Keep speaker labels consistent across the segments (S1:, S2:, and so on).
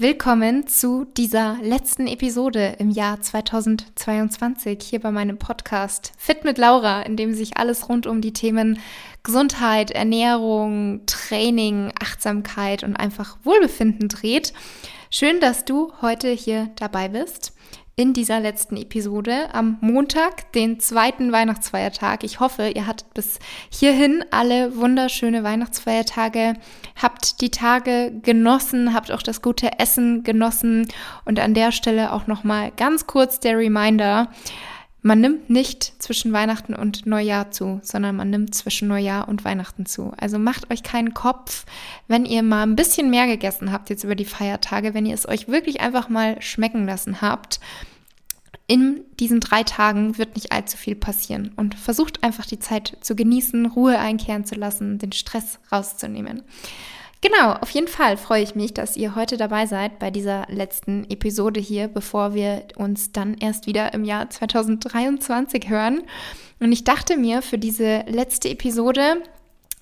S1: willkommen zu dieser letzten Episode im Jahr 2022 hier bei meinem Podcast Fit mit Laura, in dem sich alles rund um die Themen Gesundheit, Ernährung, Training, Achtsamkeit und einfach Wohlbefinden dreht. Schön, dass du heute hier dabei bist in dieser letzten Episode am Montag, den zweiten Weihnachtsfeiertag. Ich hoffe, ihr hattet bis hierhin alle wunderschöne Weihnachtsfeiertage, habt die Tage genossen, habt auch das gute Essen genossen und an der Stelle auch noch mal ganz kurz der Reminder, man nimmt nicht zwischen Weihnachten und Neujahr zu, sondern man nimmt zwischen Neujahr und Weihnachten zu. Also macht euch keinen Kopf, wenn ihr mal ein bisschen mehr gegessen habt jetzt über die Feiertage, wenn ihr es euch wirklich einfach mal schmecken lassen habt. In diesen drei Tagen wird nicht allzu viel passieren und versucht einfach die Zeit zu genießen, Ruhe einkehren zu lassen, den Stress rauszunehmen. Genau, auf jeden Fall freue ich mich, dass ihr heute dabei seid bei dieser letzten Episode hier, bevor wir uns dann erst wieder im Jahr 2023 hören. Und ich dachte mir, für diese letzte Episode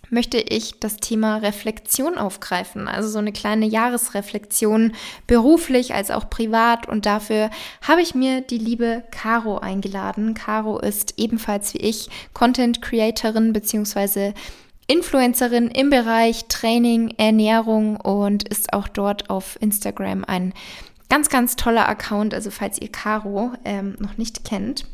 S1: möchte ich das Thema Reflexion aufgreifen, also so eine kleine Jahresreflexion, beruflich als auch privat. Und dafür habe ich mir die liebe Caro eingeladen. Caro ist ebenfalls wie ich Content Creatorin beziehungsweise Influencerin im Bereich Training, Ernährung und ist auch dort auf Instagram ein ganz, ganz toller Account. Also falls ihr Caro ähm, noch nicht kennt,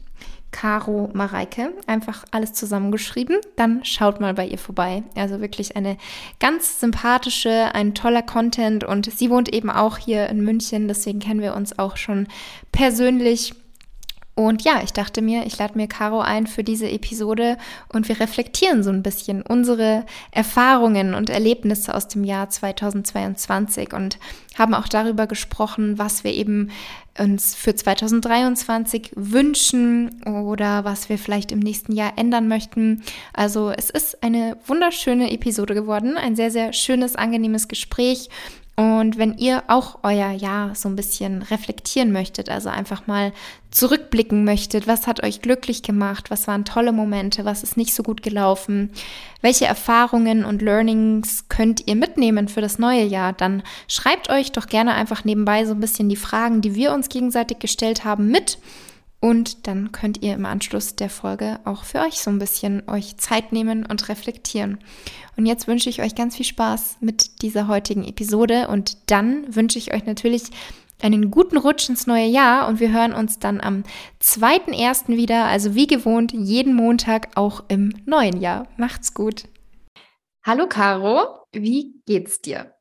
S1: Caro Mareike, einfach alles zusammengeschrieben, dann schaut mal bei ihr vorbei. Also wirklich eine ganz sympathische, ein toller Content und sie wohnt eben auch hier in München, deswegen kennen wir uns auch schon persönlich. Und ja, ich dachte mir, ich lade mir Caro ein für diese Episode und wir reflektieren so ein bisschen unsere Erfahrungen und Erlebnisse aus dem Jahr 2022 und haben auch darüber gesprochen, was wir eben uns für 2023 wünschen oder was wir vielleicht im nächsten Jahr ändern möchten. Also es ist eine wunderschöne Episode geworden, ein sehr, sehr schönes, angenehmes Gespräch und wenn ihr auch euer Jahr so ein bisschen reflektieren möchtet, also einfach mal zurückblicken möchtet, was hat euch glücklich gemacht, was waren tolle Momente, was ist nicht so gut gelaufen, welche Erfahrungen und Learnings könnt ihr mitnehmen für das neue Jahr, dann schreibt euch doch gerne einfach nebenbei so ein bisschen die Fragen, die wir uns gegenseitig gestellt haben, mit und dann könnt ihr im Anschluss der Folge auch für euch so ein bisschen euch Zeit nehmen und reflektieren. Und jetzt wünsche ich euch ganz viel Spaß mit dieser heutigen Episode und dann wünsche ich euch natürlich einen guten Rutsch ins neue Jahr und wir hören uns dann am 2.1. wieder, also wie gewohnt, jeden Montag auch im neuen Jahr. Macht's gut. Hallo Caro, wie geht's dir?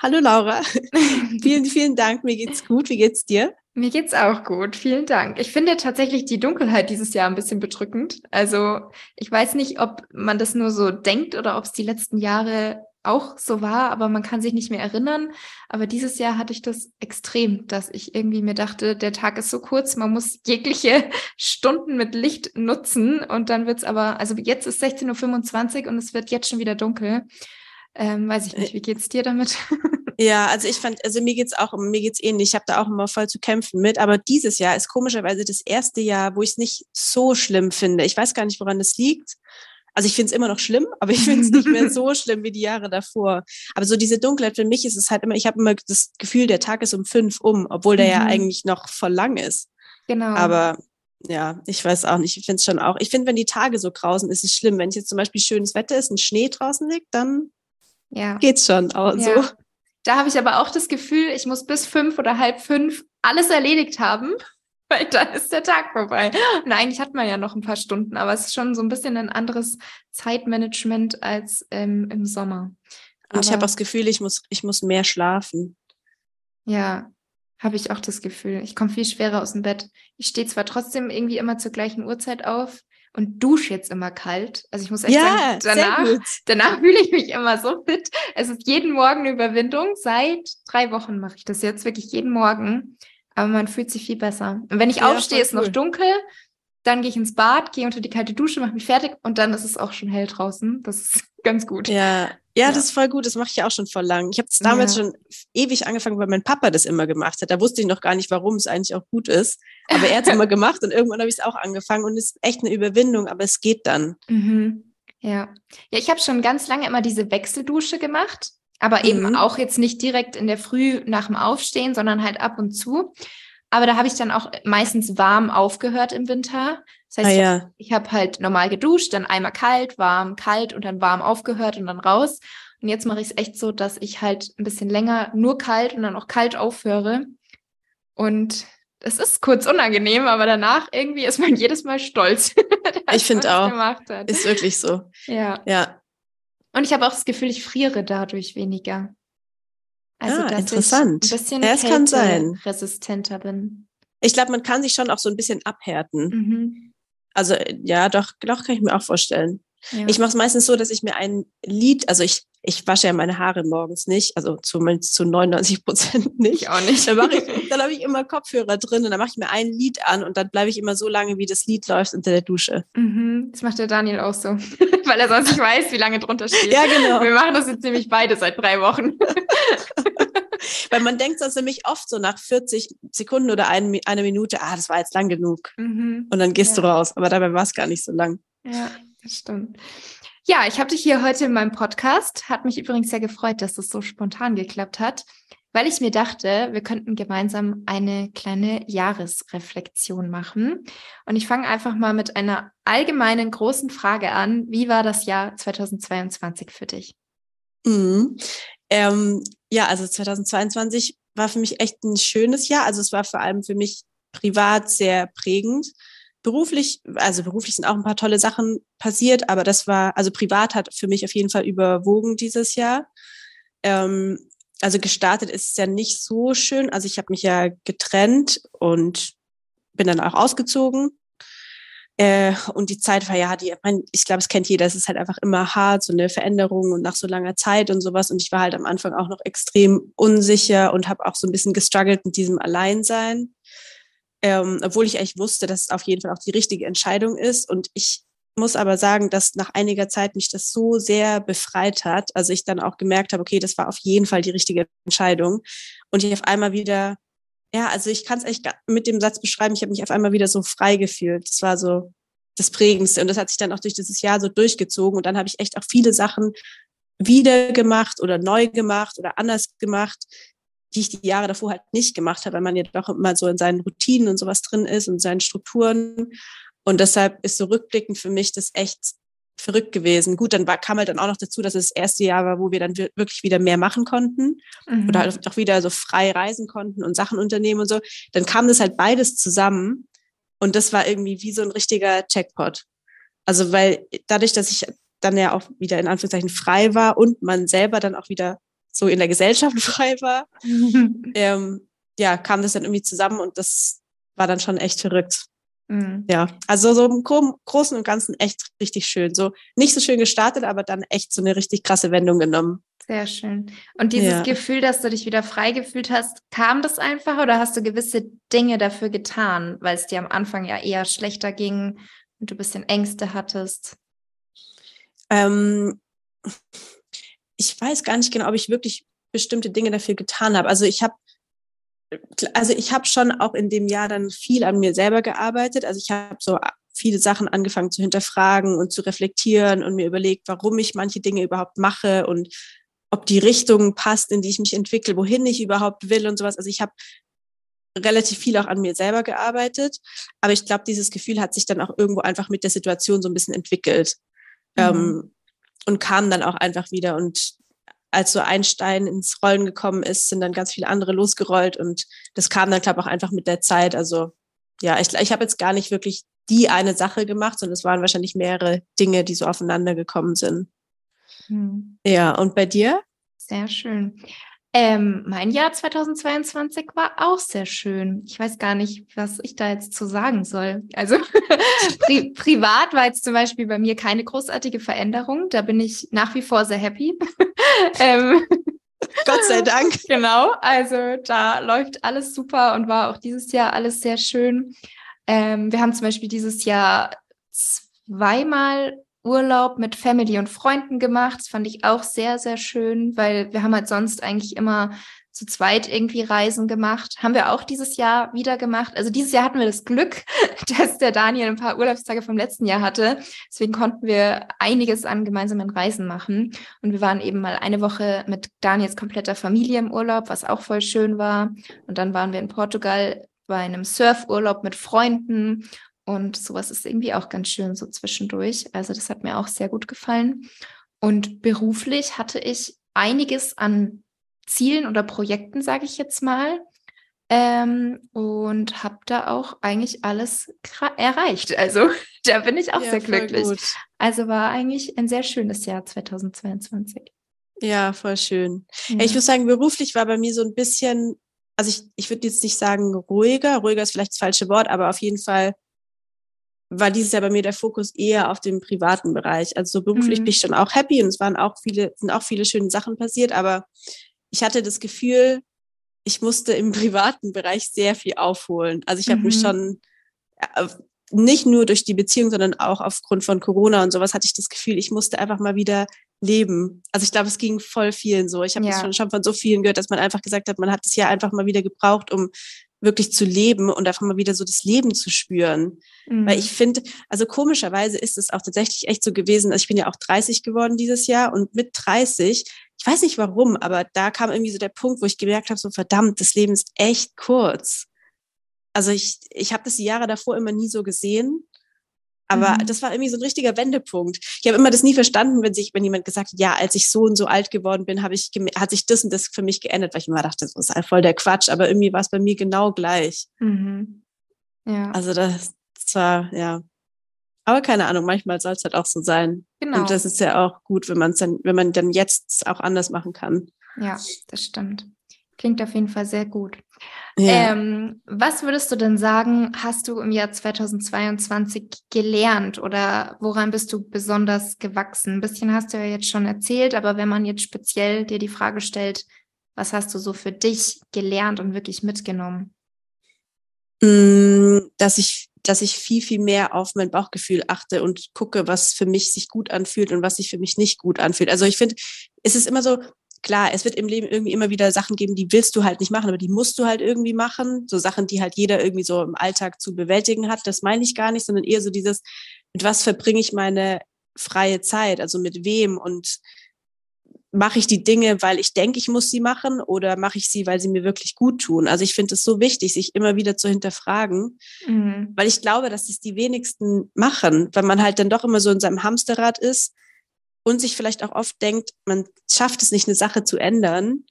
S2: Hallo Laura, vielen, vielen Dank, mir geht's gut. Wie geht's dir?
S1: Mir geht's auch gut. Vielen Dank. Ich finde tatsächlich die Dunkelheit dieses Jahr ein bisschen bedrückend. Also ich weiß nicht, ob man das nur so denkt oder ob es die letzten Jahre auch so war, aber man kann sich nicht mehr erinnern. Aber dieses Jahr hatte ich das extrem, dass ich irgendwie mir dachte, der Tag ist so kurz, man muss jegliche Stunden mit Licht nutzen und dann wird's aber, also jetzt ist 16.25 Uhr und es wird jetzt schon wieder dunkel. Ähm, weiß ich nicht, wie geht's dir damit?
S2: Ja, also ich fand, also mir geht's auch, mir geht's ähnlich. Ich habe da auch immer voll zu kämpfen mit. Aber dieses Jahr ist komischerweise das erste Jahr, wo ich es nicht so schlimm finde. Ich weiß gar nicht, woran das liegt. Also ich finde es immer noch schlimm, aber ich finde es nicht mehr so schlimm wie die Jahre davor. Aber so diese Dunkelheit für mich ist es halt immer, ich habe immer das Gefühl, der Tag ist um fünf um, obwohl der mhm. ja eigentlich noch voll lang ist. Genau. Aber ja, ich weiß auch nicht. Ich finde es schon auch. Ich finde, wenn die Tage so grausen, ist es schlimm. Wenn es jetzt zum Beispiel schönes Wetter ist, ein Schnee draußen liegt, dann ja. geht's schon. Aber ja. so.
S1: Da habe ich aber auch das Gefühl, ich muss bis fünf oder halb fünf alles erledigt haben, weil dann ist der Tag vorbei. Und eigentlich hat man ja noch ein paar Stunden, aber es ist schon so ein bisschen ein anderes Zeitmanagement als ähm, im Sommer.
S2: Aber, Und ich habe auch das Gefühl, ich muss, ich muss mehr schlafen.
S1: Ja, habe ich auch das Gefühl. Ich komme viel schwerer aus dem Bett. Ich stehe zwar trotzdem irgendwie immer zur gleichen Uhrzeit auf, und dusche jetzt immer kalt. Also ich muss echt ja, sagen, danach, danach fühle ich mich immer so fit. Es ist jeden Morgen eine Überwindung. Seit drei Wochen mache ich das jetzt wirklich jeden Morgen. Aber man fühlt sich viel besser. Und wenn ich ja, aufstehe, ist cool. noch dunkel. Dann gehe ich ins Bad, gehe unter die kalte Dusche, mache mich fertig und dann ist es auch schon hell draußen. Das ist ganz gut.
S2: Ja, ja, ja, das ist voll gut. Das mache ich auch schon voll lang. Ich habe es damals ja. schon ewig angefangen, weil mein Papa das immer gemacht hat. Da wusste ich noch gar nicht, warum es eigentlich auch gut ist. Aber er hat es immer gemacht und irgendwann habe ich es auch angefangen und es ist echt eine Überwindung, aber es geht dann.
S1: Mhm. Ja. Ja, ich habe schon ganz lange immer diese Wechseldusche gemacht. Aber eben mhm. auch jetzt nicht direkt in der Früh nach dem Aufstehen, sondern halt ab und zu. Aber da habe ich dann auch meistens warm aufgehört im Winter. Das heißt, ah, ja. ich habe halt normal geduscht, dann einmal kalt, warm, kalt und dann warm aufgehört und dann raus. Und jetzt mache ich es echt so, dass ich halt ein bisschen länger nur kalt und dann auch kalt aufhöre. Und es ist kurz unangenehm, aber danach irgendwie ist man jedes Mal stolz.
S2: ich finde auch. Ist wirklich so.
S1: Ja.
S2: Ja.
S1: Und ich habe auch das Gefühl, ich friere dadurch weniger.
S2: Also, ah, interessant.
S1: Ich ein bisschen
S2: ja, es kann sein.
S1: resistenter bin.
S2: Ich glaube, man kann sich schon auch so ein bisschen abhärten.
S1: Mhm.
S2: Also ja, doch, doch kann ich mir auch vorstellen. Ja. Ich mache es meistens so, dass ich mir ein Lied, also ich, ich wasche ja meine Haare morgens nicht, also zumindest zu 99 Prozent nicht.
S1: Ich auch nicht.
S2: Dann, ich, dann habe ich immer Kopfhörer drin und dann mache ich mir ein Lied an und dann bleibe ich immer so lange, wie das Lied läuft unter der Dusche.
S1: Mhm. Das macht der Daniel auch so, weil er sonst nicht weiß, wie lange drunter steht.
S2: Ja, genau.
S1: Wir machen das jetzt nämlich beide seit drei Wochen.
S2: Weil man denkt sonst nämlich oft so nach 40 Sekunden oder ein, eine Minute, ah, das war jetzt lang genug.
S1: Mhm.
S2: Und dann gehst ja. du raus. Aber dabei war es gar nicht so lang.
S1: Ja, das stimmt. Ja, ich habe dich hier heute in meinem Podcast. Hat mich übrigens sehr gefreut, dass das so spontan geklappt hat, weil ich mir dachte, wir könnten gemeinsam eine kleine Jahresreflexion machen. Und ich fange einfach mal mit einer allgemeinen großen Frage an. Wie war das Jahr 2022 für dich?
S2: Mhm. Ähm, ja, also 2022 war für mich echt ein schönes Jahr. Also es war vor allem für mich privat sehr prägend beruflich, also beruflich sind auch ein paar tolle Sachen passiert, aber das war, also privat hat für mich auf jeden Fall überwogen dieses Jahr. Ähm, also gestartet ist es ja nicht so schön. Also ich habe mich ja getrennt und bin dann auch ausgezogen. Äh, und die Zeit war ja, die, ich, mein, ich glaube, es kennt jeder, es ist halt einfach immer hart, so eine Veränderung und nach so langer Zeit und sowas. Und ich war halt am Anfang auch noch extrem unsicher und habe auch so ein bisschen gestruggelt mit diesem Alleinsein ähm, obwohl ich eigentlich wusste, dass es auf jeden Fall auch die richtige Entscheidung ist. Und ich muss aber sagen, dass nach einiger Zeit mich das so sehr befreit hat. Also ich dann auch gemerkt habe, okay, das war auf jeden Fall die richtige Entscheidung. Und ich auf einmal wieder, ja, also ich kann es echt mit dem Satz beschreiben, ich habe mich auf einmal wieder so frei gefühlt. Das war so das Prägendste. Und das hat sich dann auch durch dieses Jahr so durchgezogen. Und dann habe ich echt auch viele Sachen wieder gemacht oder neu gemacht oder anders gemacht, die ich die Jahre davor halt nicht gemacht habe, weil man ja doch immer so in seinen Routinen und sowas drin ist und seinen Strukturen. Und deshalb ist so rückblickend für mich das echt verrückt gewesen. Gut, dann war, kam halt dann auch noch dazu, dass es das erste Jahr war, wo wir dann wirklich wieder mehr machen konnten mhm. oder halt auch wieder so frei reisen konnten und Sachen unternehmen und so. Dann kam das halt beides zusammen und das war irgendwie wie so ein richtiger Checkpot. Also weil dadurch, dass ich dann ja auch wieder in Anführungszeichen frei war und man selber dann auch wieder so in der Gesellschaft frei war, ähm, ja, kam das dann irgendwie zusammen und das war dann schon echt verrückt. Mhm. Ja, also so im Großen und Ganzen echt richtig schön. So nicht so schön gestartet, aber dann echt so eine richtig krasse Wendung genommen.
S1: Sehr schön. Und dieses ja. Gefühl, dass du dich wieder frei gefühlt hast, kam das einfach oder hast du gewisse Dinge dafür getan, weil es dir am Anfang ja eher schlechter ging und du ein bisschen Ängste hattest?
S2: Ähm, ich weiß gar nicht genau, ob ich wirklich bestimmte Dinge dafür getan habe. Also ich habe also ich habe schon auch in dem Jahr dann viel an mir selber gearbeitet. Also ich habe so viele Sachen angefangen zu hinterfragen und zu reflektieren und mir überlegt, warum ich manche Dinge überhaupt mache und ob die Richtung passt, in die ich mich entwickle, wohin ich überhaupt will und sowas. Also ich habe relativ viel auch an mir selber gearbeitet, aber ich glaube, dieses Gefühl hat sich dann auch irgendwo einfach mit der Situation so ein bisschen entwickelt. Mhm. Ähm, und kam dann auch einfach wieder. Und als so ein Stein ins Rollen gekommen ist, sind dann ganz viele andere losgerollt und das kam dann, glaube ich, auch einfach mit der Zeit. Also ja, ich, ich habe jetzt gar nicht wirklich die eine Sache gemacht, sondern es waren wahrscheinlich mehrere Dinge, die so aufeinander gekommen sind. Hm. Ja, und bei dir?
S1: Sehr schön. Ähm, mein Jahr 2022 war auch sehr schön. Ich weiß gar nicht, was ich da jetzt zu sagen soll. Also pri privat war jetzt zum Beispiel bei mir keine großartige Veränderung. Da bin ich nach wie vor sehr happy. ähm,
S2: Gott sei Dank.
S1: Genau, also da läuft alles super und war auch dieses Jahr alles sehr schön. Ähm, wir haben zum Beispiel dieses Jahr zweimal Urlaub mit Family und Freunden gemacht. Das fand ich auch sehr, sehr schön, weil wir haben halt sonst eigentlich immer zu zweit irgendwie Reisen gemacht. Haben wir auch dieses Jahr wieder gemacht. Also dieses Jahr hatten wir das Glück, dass der Daniel ein paar Urlaubstage vom letzten Jahr hatte. Deswegen konnten wir einiges an gemeinsamen Reisen machen. Und wir waren eben mal eine Woche mit Daniels kompletter Familie im Urlaub, was auch voll schön war. Und dann waren wir in Portugal bei einem Surfurlaub mit Freunden. Und sowas ist irgendwie auch ganz schön so zwischendurch. Also das hat mir auch sehr gut gefallen. Und beruflich hatte ich einiges an Zielen oder Projekten, sage ich jetzt mal. Ähm, und habe da auch eigentlich alles erreicht. Also da bin ich auch ja, sehr glücklich. Gut. Also war eigentlich ein sehr schönes Jahr 2022.
S2: Ja, voll schön. Ja. Ich muss sagen, beruflich war bei mir so ein bisschen, also ich, ich würde jetzt nicht sagen ruhiger, ruhiger ist vielleicht das falsche Wort, aber auf jeden Fall war dieses Jahr bei mir der Fokus eher auf dem privaten Bereich. Also so beruflich mhm. bin ich schon auch happy und es waren auch viele, sind auch viele schöne Sachen passiert, aber ich hatte das Gefühl, ich musste im privaten Bereich sehr viel aufholen. Also ich habe mhm. mich schon äh, nicht nur durch die Beziehung, sondern auch aufgrund von Corona und sowas hatte ich das Gefühl, ich musste einfach mal wieder leben. Also ich glaube, es ging voll vielen so. Ich habe ja. das schon, schon von so vielen gehört, dass man einfach gesagt hat, man hat es ja einfach mal wieder gebraucht, um wirklich zu leben und einfach mal wieder so das Leben zu spüren. Mhm. Weil ich finde, also komischerweise ist es auch tatsächlich echt so gewesen, also ich bin ja auch 30 geworden dieses Jahr und mit 30, ich weiß nicht warum, aber da kam irgendwie so der Punkt, wo ich gemerkt habe, so verdammt, das Leben ist echt kurz. Also ich, ich habe das die Jahre davor immer nie so gesehen aber mhm. das war irgendwie so ein richtiger Wendepunkt. Ich habe immer das nie verstanden, wenn sich, wenn jemand gesagt hat, ja, als ich so und so alt geworden bin, habe ich, hat sich das und das für mich geändert, weil ich immer dachte, das ist halt voll der Quatsch, aber irgendwie war es bei mir genau gleich. Mhm. Ja. Also das, das war, ja. Aber keine Ahnung, manchmal soll es halt auch so sein. Genau. Und das ist ja auch gut, wenn man es dann, wenn man dann jetzt auch anders machen kann.
S1: Ja, das stimmt. Klingt auf jeden Fall sehr gut. Ja. Ähm, was würdest du denn sagen, hast du im Jahr 2022 gelernt oder woran bist du besonders gewachsen? Ein bisschen hast du ja jetzt schon erzählt, aber wenn man jetzt speziell dir die Frage stellt, was hast du so für dich gelernt und wirklich mitgenommen?
S2: Mm, dass ich, dass ich viel, viel mehr auf mein Bauchgefühl achte und gucke, was für mich sich gut anfühlt und was sich für mich nicht gut anfühlt. Also ich finde, es ist immer so, klar, es wird im Leben irgendwie immer wieder Sachen geben, die willst du halt nicht machen, aber die musst du halt irgendwie machen. So Sachen, die halt jeder irgendwie so im Alltag zu bewältigen hat. Das meine ich gar nicht, sondern eher so dieses, mit was verbringe ich meine freie Zeit? Also mit wem und mache ich die Dinge, weil ich denke, ich muss sie machen oder mache ich sie, weil sie mir wirklich gut tun? Also ich finde es so wichtig, sich immer wieder zu hinterfragen, mhm. weil ich glaube, dass es die wenigsten machen, weil man halt dann doch immer so in seinem Hamsterrad ist und sich vielleicht auch oft denkt, man schafft es nicht, eine Sache zu ändern,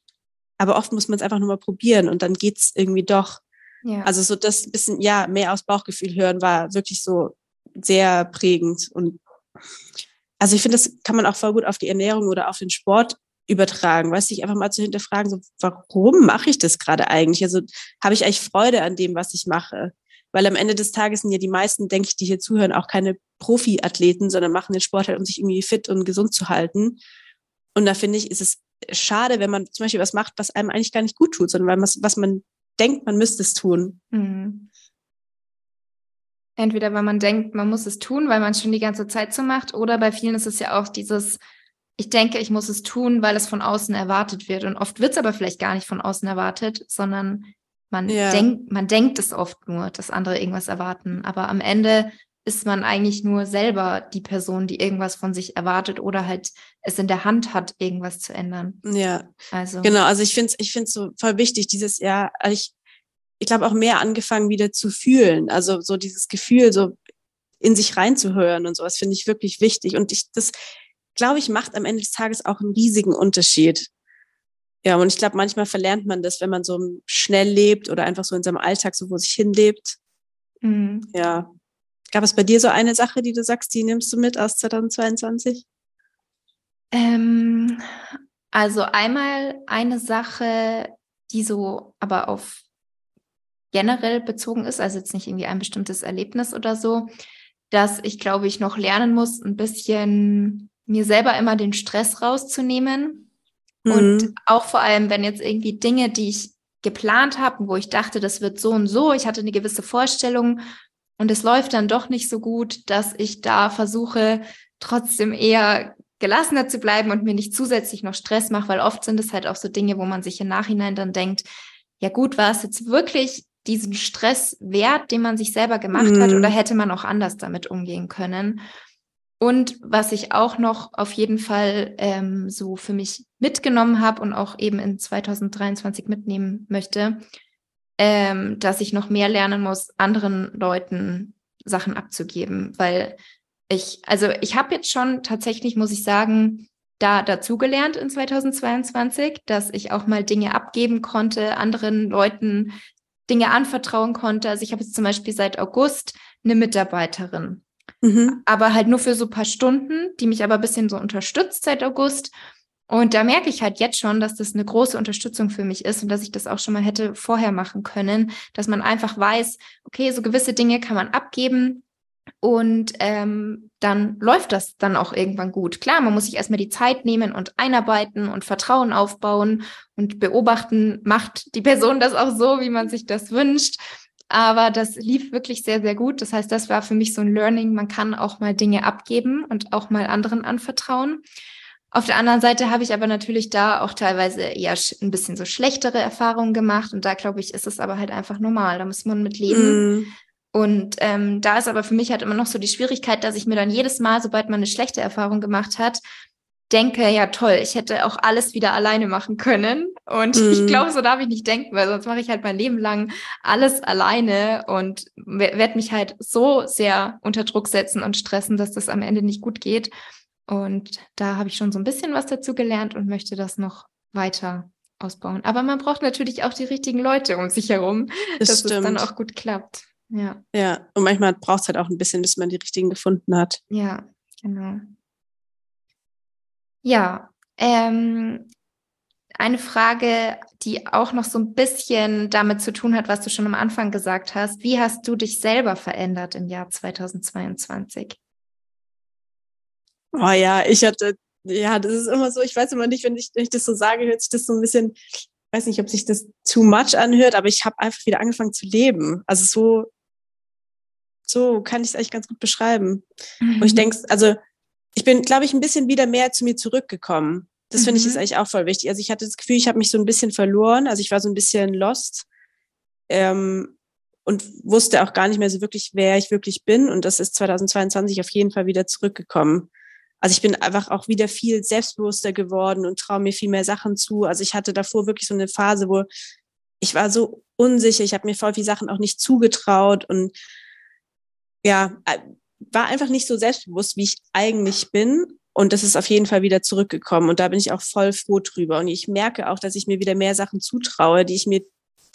S2: aber oft muss man es einfach nur mal probieren und dann geht's irgendwie doch. Ja. Also so das bisschen, ja, mehr aus Bauchgefühl hören war wirklich so sehr prägend und also ich finde, das kann man auch voll gut auf die Ernährung oder auf den Sport übertragen, weißt du, sich einfach mal zu hinterfragen, so, warum mache ich das gerade eigentlich? Also habe ich eigentlich Freude an dem, was ich mache? Weil am Ende des Tages sind ja die meisten, denke ich, die hier zuhören, auch keine Profiathleten, sondern machen den Sport halt, um sich irgendwie fit und gesund zu halten. Und da finde ich, ist es schade, wenn man zum Beispiel was macht, was einem eigentlich gar nicht gut tut, sondern was, was man denkt, man müsste es tun. Mhm.
S1: Entweder weil man denkt, man muss es tun, weil man es schon die ganze Zeit so macht, oder bei vielen ist es ja auch dieses, ich denke, ich muss es tun, weil es von außen erwartet wird. Und oft wird es aber vielleicht gar nicht von außen erwartet, sondern man ja. denkt, man denkt es oft nur, dass andere irgendwas erwarten. Aber am Ende ist man eigentlich nur selber die Person, die irgendwas von sich erwartet oder halt es in der Hand hat, irgendwas zu ändern.
S2: Ja. Also. Genau, also ich finde es ich find's so voll wichtig, dieses Jahr, also ich, ich glaube auch mehr angefangen wieder zu fühlen. Also so dieses Gefühl, so in sich reinzuhören und sowas finde ich wirklich wichtig. Und ich, das, glaube ich, macht am Ende des Tages auch einen riesigen Unterschied. Ja, und ich glaube, manchmal verlernt man das, wenn man so schnell lebt oder einfach so in seinem Alltag so wo sich hinlebt. Mhm. Ja. Gab es bei dir so eine Sache, die du sagst, die nimmst du mit aus 2022?
S1: Ähm, also einmal eine Sache, die so aber auf generell bezogen ist, also jetzt nicht irgendwie ein bestimmtes Erlebnis oder so, dass ich glaube ich noch lernen muss, ein bisschen mir selber immer den Stress rauszunehmen Mhm. Und auch vor allem, wenn jetzt irgendwie Dinge, die ich geplant habe, wo ich dachte, das wird so und so, ich hatte eine gewisse Vorstellung und es läuft dann doch nicht so gut, dass ich da versuche, trotzdem eher gelassener zu bleiben und mir nicht zusätzlich noch Stress mache, weil oft sind es halt auch so Dinge, wo man sich im Nachhinein dann denkt, ja gut, war es jetzt wirklich diesen Stress wert, den man sich selber gemacht mhm. hat, oder hätte man auch anders damit umgehen können? Und was ich auch noch auf jeden Fall ähm, so für mich mitgenommen habe und auch eben in 2023 mitnehmen möchte, ähm, dass ich noch mehr lernen muss, anderen Leuten Sachen abzugeben, weil ich, also ich habe jetzt schon tatsächlich, muss ich sagen, da dazugelernt in 2022, dass ich auch mal Dinge abgeben konnte, anderen Leuten Dinge anvertrauen konnte. Also ich habe jetzt zum Beispiel seit August eine Mitarbeiterin, mhm. aber halt nur für so ein paar Stunden, die mich aber ein bisschen so unterstützt seit August. Und da merke ich halt jetzt schon, dass das eine große Unterstützung für mich ist und dass ich das auch schon mal hätte vorher machen können, dass man einfach weiß, okay, so gewisse Dinge kann man abgeben und ähm, dann läuft das dann auch irgendwann gut. Klar, man muss sich erstmal die Zeit nehmen und einarbeiten und Vertrauen aufbauen und beobachten, macht die Person das auch so, wie man sich das wünscht. Aber das lief wirklich sehr, sehr gut. Das heißt, das war für mich so ein Learning. Man kann auch mal Dinge abgeben und auch mal anderen anvertrauen. Auf der anderen Seite habe ich aber natürlich da auch teilweise eher ein bisschen so schlechtere Erfahrungen gemacht. Und da glaube ich, ist es aber halt einfach normal. Da muss man mit leben. Mm. Und ähm, da ist aber für mich halt immer noch so die Schwierigkeit, dass ich mir dann jedes Mal, sobald man eine schlechte Erfahrung gemacht hat, denke, ja toll, ich hätte auch alles wieder alleine machen können. Und mm. ich glaube, so darf ich nicht denken, weil sonst mache ich halt mein Leben lang alles alleine und werde mich halt so sehr unter Druck setzen und stressen, dass das am Ende nicht gut geht. Und da habe ich schon so ein bisschen was dazu gelernt und möchte das noch weiter ausbauen. Aber man braucht natürlich auch die richtigen Leute um sich herum, das dass stimmt. es dann auch gut klappt. Ja.
S2: Ja, und manchmal braucht es halt auch ein bisschen, bis man die richtigen gefunden hat.
S1: Ja, genau. Ja, ähm, eine Frage, die auch noch so ein bisschen damit zu tun hat, was du schon am Anfang gesagt hast. Wie hast du dich selber verändert im Jahr 2022?
S2: Oh ja, ich hatte, ja, das ist immer so, ich weiß immer nicht, wenn ich, wenn ich das so sage, hört sich das so ein bisschen, ich weiß nicht, ob sich das too much anhört, aber ich habe einfach wieder angefangen zu leben. Also so, so kann ich es eigentlich ganz gut beschreiben. Mhm. Und ich denke, also ich bin, glaube ich, ein bisschen wieder mehr zu mir zurückgekommen. Das mhm. finde ich ist mhm. eigentlich auch voll wichtig. Also ich hatte das Gefühl, ich habe mich so ein bisschen verloren. Also ich war so ein bisschen lost. Ähm, und wusste auch gar nicht mehr so wirklich, wer ich wirklich bin. Und das ist 2022 auf jeden Fall wieder zurückgekommen. Also ich bin einfach auch wieder viel selbstbewusster geworden und traue mir viel mehr Sachen zu. Also ich hatte davor wirklich so eine Phase, wo ich war so unsicher, ich habe mir voll viele Sachen auch nicht zugetraut und ja, äh, war einfach nicht so selbstbewusst, wie ich eigentlich bin. Und das ist auf jeden Fall wieder zurückgekommen. Und da bin ich auch voll froh drüber. Und ich merke auch, dass ich mir wieder mehr Sachen zutraue, die ich mir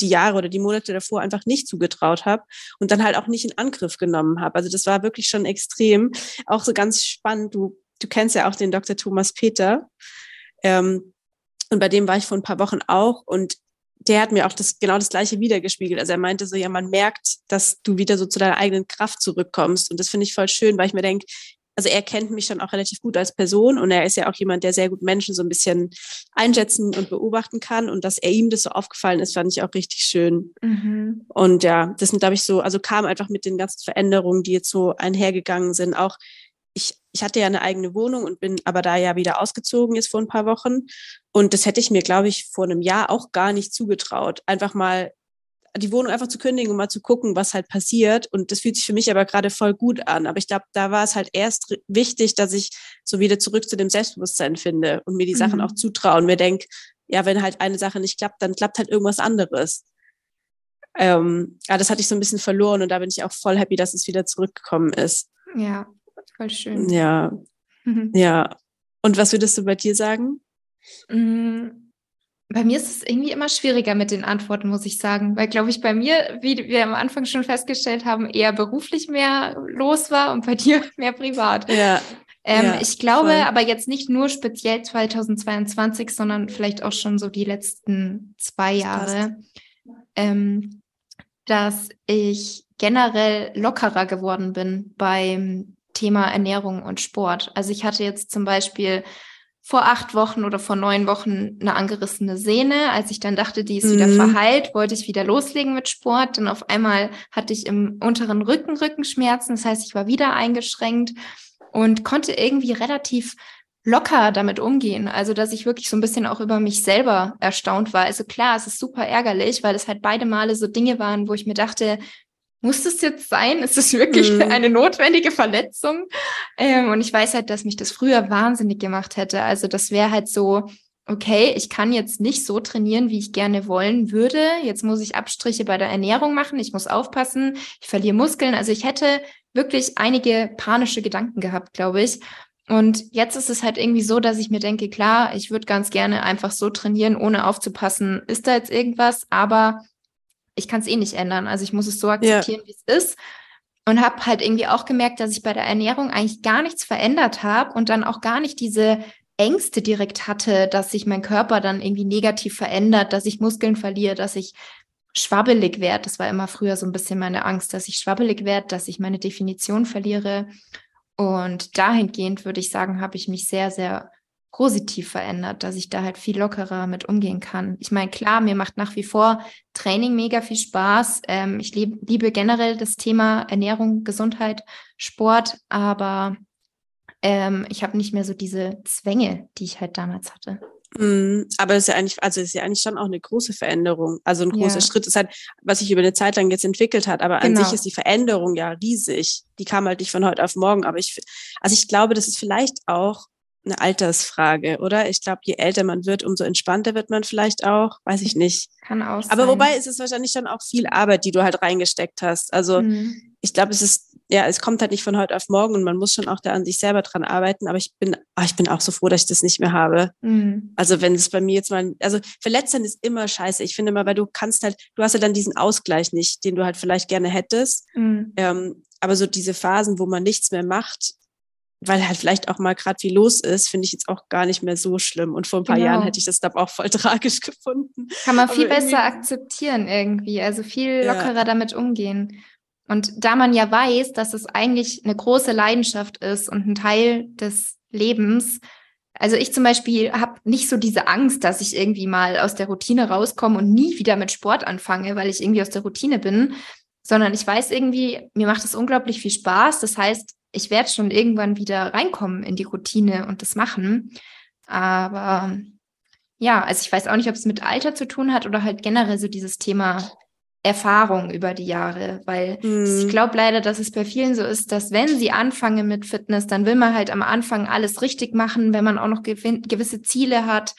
S2: die Jahre oder die Monate davor einfach nicht zugetraut habe und dann halt auch nicht in Angriff genommen habe. Also das war wirklich schon extrem. Auch so ganz spannend. Du du kennst ja auch den Dr. Thomas Peter. Ähm, und bei dem war ich vor ein paar Wochen auch und der hat mir auch das genau das gleiche wiedergespiegelt. Also er meinte so, ja, man merkt, dass du wieder so zu deiner eigenen Kraft zurückkommst. Und das finde ich voll schön, weil ich mir denke, also er kennt mich schon auch relativ gut als Person und er ist ja auch jemand, der sehr gut Menschen so ein bisschen einschätzen und beobachten kann. Und dass er ihm das so aufgefallen ist, fand ich auch richtig schön. Mhm. Und ja, das sind, glaube ich, so, also kam einfach mit den ganzen Veränderungen, die jetzt so einhergegangen sind, auch ich, ich hatte ja eine eigene Wohnung und bin aber da ja wieder ausgezogen jetzt vor ein paar Wochen. Und das hätte ich mir, glaube ich, vor einem Jahr auch gar nicht zugetraut. Einfach mal die Wohnung einfach zu kündigen und mal zu gucken, was halt passiert. Und das fühlt sich für mich aber gerade voll gut an. Aber ich glaube, da war es halt erst wichtig, dass ich so wieder zurück zu dem Selbstbewusstsein finde und mir die mhm. Sachen auch zutraue und mir denke, ja, wenn halt eine Sache nicht klappt, dann klappt halt irgendwas anderes. Ähm, ja, das hatte ich so ein bisschen verloren und da bin ich auch voll happy, dass es wieder zurückgekommen ist.
S1: Ja, Voll schön.
S2: Ja. Mhm. Ja. Und was würdest du bei dir sagen?
S1: Mm, bei mir ist es irgendwie immer schwieriger mit den Antworten, muss ich sagen, weil, glaube ich, bei mir, wie wir am Anfang schon festgestellt haben, eher beruflich mehr los war und bei dir mehr privat.
S2: Ja.
S1: Ähm, ja, ich glaube voll. aber jetzt nicht nur speziell 2022, sondern vielleicht auch schon so die letzten zwei Jahre, ähm, dass ich generell lockerer geworden bin beim Thema Ernährung und Sport. Also ich hatte jetzt zum Beispiel vor acht Wochen oder vor neun Wochen eine angerissene Sehne. Als ich dann dachte, die ist mhm. wieder verheilt, wollte ich wieder loslegen mit Sport. Dann auf einmal hatte ich im unteren Rücken Rückenschmerzen. Das heißt, ich war wieder eingeschränkt und konnte irgendwie relativ locker damit umgehen. Also, dass ich wirklich so ein bisschen auch über mich selber erstaunt war. Also klar, es ist super ärgerlich, weil es halt beide Male so Dinge waren, wo ich mir dachte, muss das jetzt sein? Ist das wirklich mm. eine notwendige Verletzung? Ähm, und ich weiß halt, dass mich das früher wahnsinnig gemacht hätte. Also das wäre halt so, okay, ich kann jetzt nicht so trainieren, wie ich gerne wollen würde. Jetzt muss ich Abstriche bei der Ernährung machen. Ich muss aufpassen. Ich verliere Muskeln. Also ich hätte wirklich einige panische Gedanken gehabt, glaube ich. Und jetzt ist es halt irgendwie so, dass ich mir denke, klar, ich würde ganz gerne einfach so trainieren, ohne aufzupassen, ist da jetzt irgendwas, aber ich kann es eh nicht ändern. Also ich muss es so akzeptieren, ja. wie es ist. Und habe halt irgendwie auch gemerkt, dass ich bei der Ernährung eigentlich gar nichts verändert habe und dann auch gar nicht diese Ängste direkt hatte, dass sich mein Körper dann irgendwie negativ verändert, dass ich Muskeln verliere, dass ich schwabbelig werde. Das war immer früher so ein bisschen meine Angst, dass ich schwabbelig werde, dass ich meine Definition verliere. Und dahingehend würde ich sagen, habe ich mich sehr, sehr positiv verändert, dass ich da halt viel lockerer mit umgehen kann. Ich meine, klar, mir macht nach wie vor Training mega viel Spaß. Ähm, ich lieb, liebe generell das Thema Ernährung, Gesundheit, Sport, aber ähm, ich habe nicht mehr so diese Zwänge, die ich halt damals hatte.
S2: Mm, aber es ist ja eigentlich, also ist ja eigentlich schon auch eine große Veränderung. Also ein großer ja. Schritt ist halt, was sich über eine Zeit lang jetzt entwickelt hat. Aber genau. an sich ist die Veränderung ja riesig. Die kam halt nicht von heute auf morgen. Aber ich, also ich glaube, das ist vielleicht auch eine Altersfrage, oder? Ich glaube, je älter man wird, umso entspannter wird man vielleicht auch. Weiß ich nicht.
S1: Kann auch sein.
S2: Aber wobei ist es wahrscheinlich schon auch viel Arbeit, die du halt reingesteckt hast. Also mhm. ich glaube, es ist ja, es kommt halt nicht von heute auf morgen und man muss schon auch da an sich selber dran arbeiten. Aber ich bin, ach, ich bin auch so froh, dass ich das nicht mehr habe. Mhm. Also wenn es bei mir jetzt mal, also verletzt sein ist immer scheiße. Ich finde mal, weil du kannst halt, du hast ja dann diesen Ausgleich nicht, den du halt vielleicht gerne hättest. Mhm. Ähm, aber so diese Phasen, wo man nichts mehr macht, weil halt vielleicht auch mal gerade viel los ist, finde ich jetzt auch gar nicht mehr so schlimm. Und vor ein paar genau. Jahren hätte ich das, glaube auch voll tragisch gefunden.
S1: Kann man viel besser akzeptieren irgendwie, also viel lockerer ja. damit umgehen. Und da man ja weiß, dass es eigentlich eine große Leidenschaft ist und ein Teil des Lebens, also ich zum Beispiel habe nicht so diese Angst, dass ich irgendwie mal aus der Routine rauskomme und nie wieder mit Sport anfange, weil ich irgendwie aus der Routine bin, sondern ich weiß irgendwie, mir macht es unglaublich viel Spaß. Das heißt, ich werde schon irgendwann wieder reinkommen in die Routine und das machen. Aber ja, also ich weiß auch nicht, ob es mit Alter zu tun hat oder halt generell so dieses Thema Erfahrung über die Jahre, weil mhm. ich glaube leider, dass es bei vielen so ist, dass wenn sie anfangen mit Fitness, dann will man halt am Anfang alles richtig machen, wenn man auch noch gewisse Ziele hat.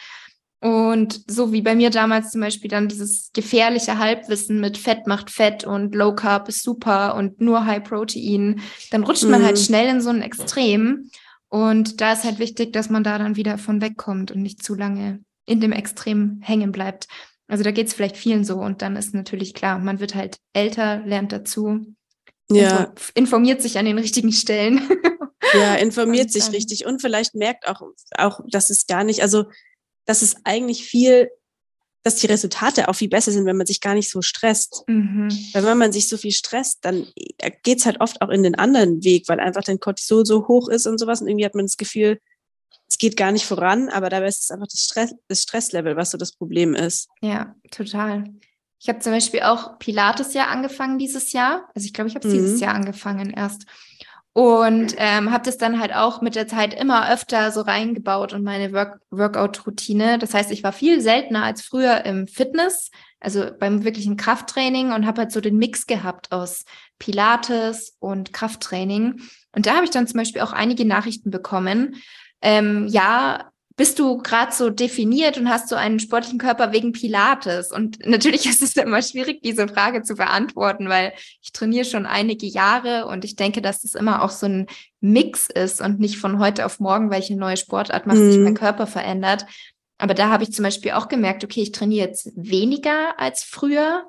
S1: Und so wie bei mir damals zum Beispiel dann dieses gefährliche Halbwissen mit Fett macht Fett und Low Carb ist super und nur High Protein, dann rutscht mhm. man halt mhm. schnell in so ein Extrem. Und da ist halt wichtig, dass man da dann wieder von wegkommt und nicht zu lange in dem Extrem hängen bleibt. Also da geht es vielleicht vielen so und dann ist natürlich klar, man wird halt älter, lernt dazu, ja. informiert sich an den richtigen Stellen.
S2: Ja, informiert sich richtig und vielleicht merkt auch, auch, dass es gar nicht, also dass es eigentlich viel, dass die Resultate auch viel besser sind, wenn man sich gar nicht so stresst. Mhm. Weil wenn man sich so viel stresst, dann geht es halt oft auch in den anderen Weg, weil einfach dein Cortisol so hoch ist und sowas und irgendwie hat man das Gefühl, es geht gar nicht voran, aber dabei ist es einfach das, Stress, das Stresslevel, was so das Problem ist.
S1: Ja, total. Ich habe zum Beispiel auch Pilates ja angefangen dieses Jahr. Also ich glaube, ich habe es mhm. dieses Jahr angefangen erst. Und ähm, habe das dann halt auch mit der Zeit immer öfter so reingebaut und meine Work Workout-Routine. Das heißt, ich war viel seltener als früher im Fitness, also beim wirklichen Krafttraining und habe halt so den Mix gehabt aus Pilates und Krafttraining. Und da habe ich dann zum Beispiel auch einige Nachrichten bekommen, ähm, ja, bist du gerade so definiert und hast so einen sportlichen Körper wegen Pilates? Und natürlich ist es immer schwierig, diese Frage zu beantworten, weil ich trainiere schon einige Jahre und ich denke, dass das immer auch so ein Mix ist und nicht von heute auf morgen, welche neue Sportart macht, mhm. sich mein Körper verändert. Aber da habe ich zum Beispiel auch gemerkt, okay, ich trainiere jetzt weniger als früher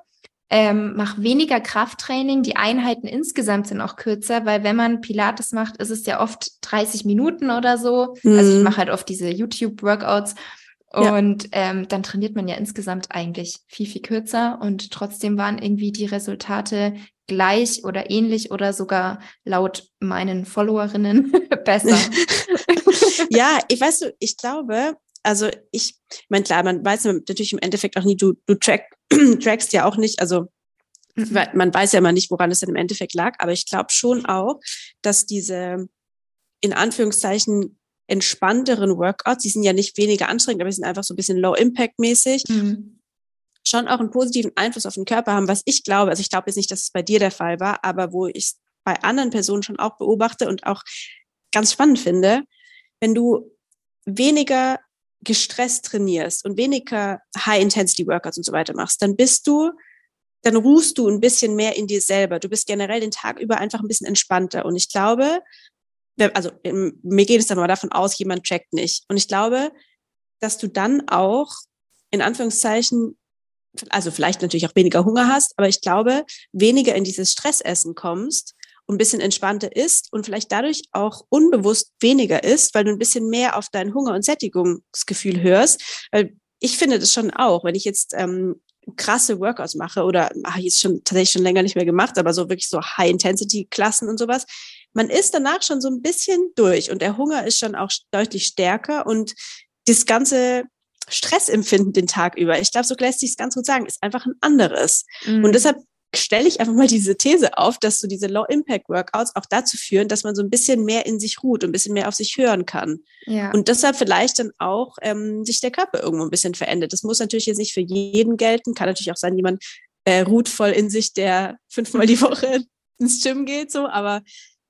S1: ähm, mach weniger Krafttraining. Die Einheiten insgesamt sind auch kürzer, weil wenn man Pilates macht, ist es ja oft 30 Minuten oder so. Mhm. Also ich mhm. mache halt oft diese YouTube-Workouts. Und ja. ähm, dann trainiert man ja insgesamt eigentlich viel, viel kürzer. Und trotzdem waren irgendwie die Resultate gleich oder ähnlich oder sogar laut meinen Followerinnen besser.
S2: ja, ich weiß ich glaube, also ich, ich meine, klar, man weiß natürlich im Endeffekt auch nie, du, du track, trackst ja auch nicht, also mhm. man weiß ja immer nicht, woran es dann im Endeffekt lag, aber ich glaube schon auch, dass diese in Anführungszeichen entspannteren Workouts, die sind ja nicht weniger anstrengend, aber die sind einfach so ein bisschen low-impact-mäßig, mhm. schon auch einen positiven Einfluss auf den Körper haben, was ich glaube, also ich glaube jetzt nicht, dass es bei dir der Fall war, aber wo ich bei anderen Personen schon auch beobachte und auch ganz spannend finde, wenn du weniger gestresst trainierst und weniger High-Intensity-Workouts und so weiter machst, dann bist du, dann ruhst du ein bisschen mehr in dir selber. Du bist generell den Tag über einfach ein bisschen entspannter. Und ich glaube, also mir geht es dann mal davon aus, jemand checkt nicht. Und ich glaube, dass du dann auch in Anführungszeichen, also vielleicht natürlich auch weniger Hunger hast, aber ich glaube, weniger in dieses Stressessen kommst und ein bisschen entspannter ist und vielleicht dadurch auch unbewusst weniger ist, weil du ein bisschen mehr auf dein Hunger- und Sättigungsgefühl hörst. Weil ich finde das schon auch, wenn ich jetzt ähm, krasse Workouts mache oder habe ich jetzt schon tatsächlich schon länger nicht mehr gemacht, aber so wirklich so High-Intensity-Klassen und sowas. Man ist danach schon so ein bisschen durch und der Hunger ist schon auch deutlich stärker und das ganze Stressempfinden den Tag über, ich glaube, so lässt sich es ganz gut sagen, ist einfach ein anderes. Mhm. Und deshalb stelle ich einfach mal diese These auf, dass so diese Low-Impact-Workouts auch dazu führen, dass man so ein bisschen mehr in sich ruht und ein bisschen mehr auf sich hören kann. Ja. Und deshalb vielleicht dann auch ähm, sich der Körper irgendwo ein bisschen verändert. Das muss natürlich jetzt nicht für jeden gelten, kann natürlich auch sein, jemand äh, ruht voll in sich, der fünfmal die Woche ins Gym geht, so, aber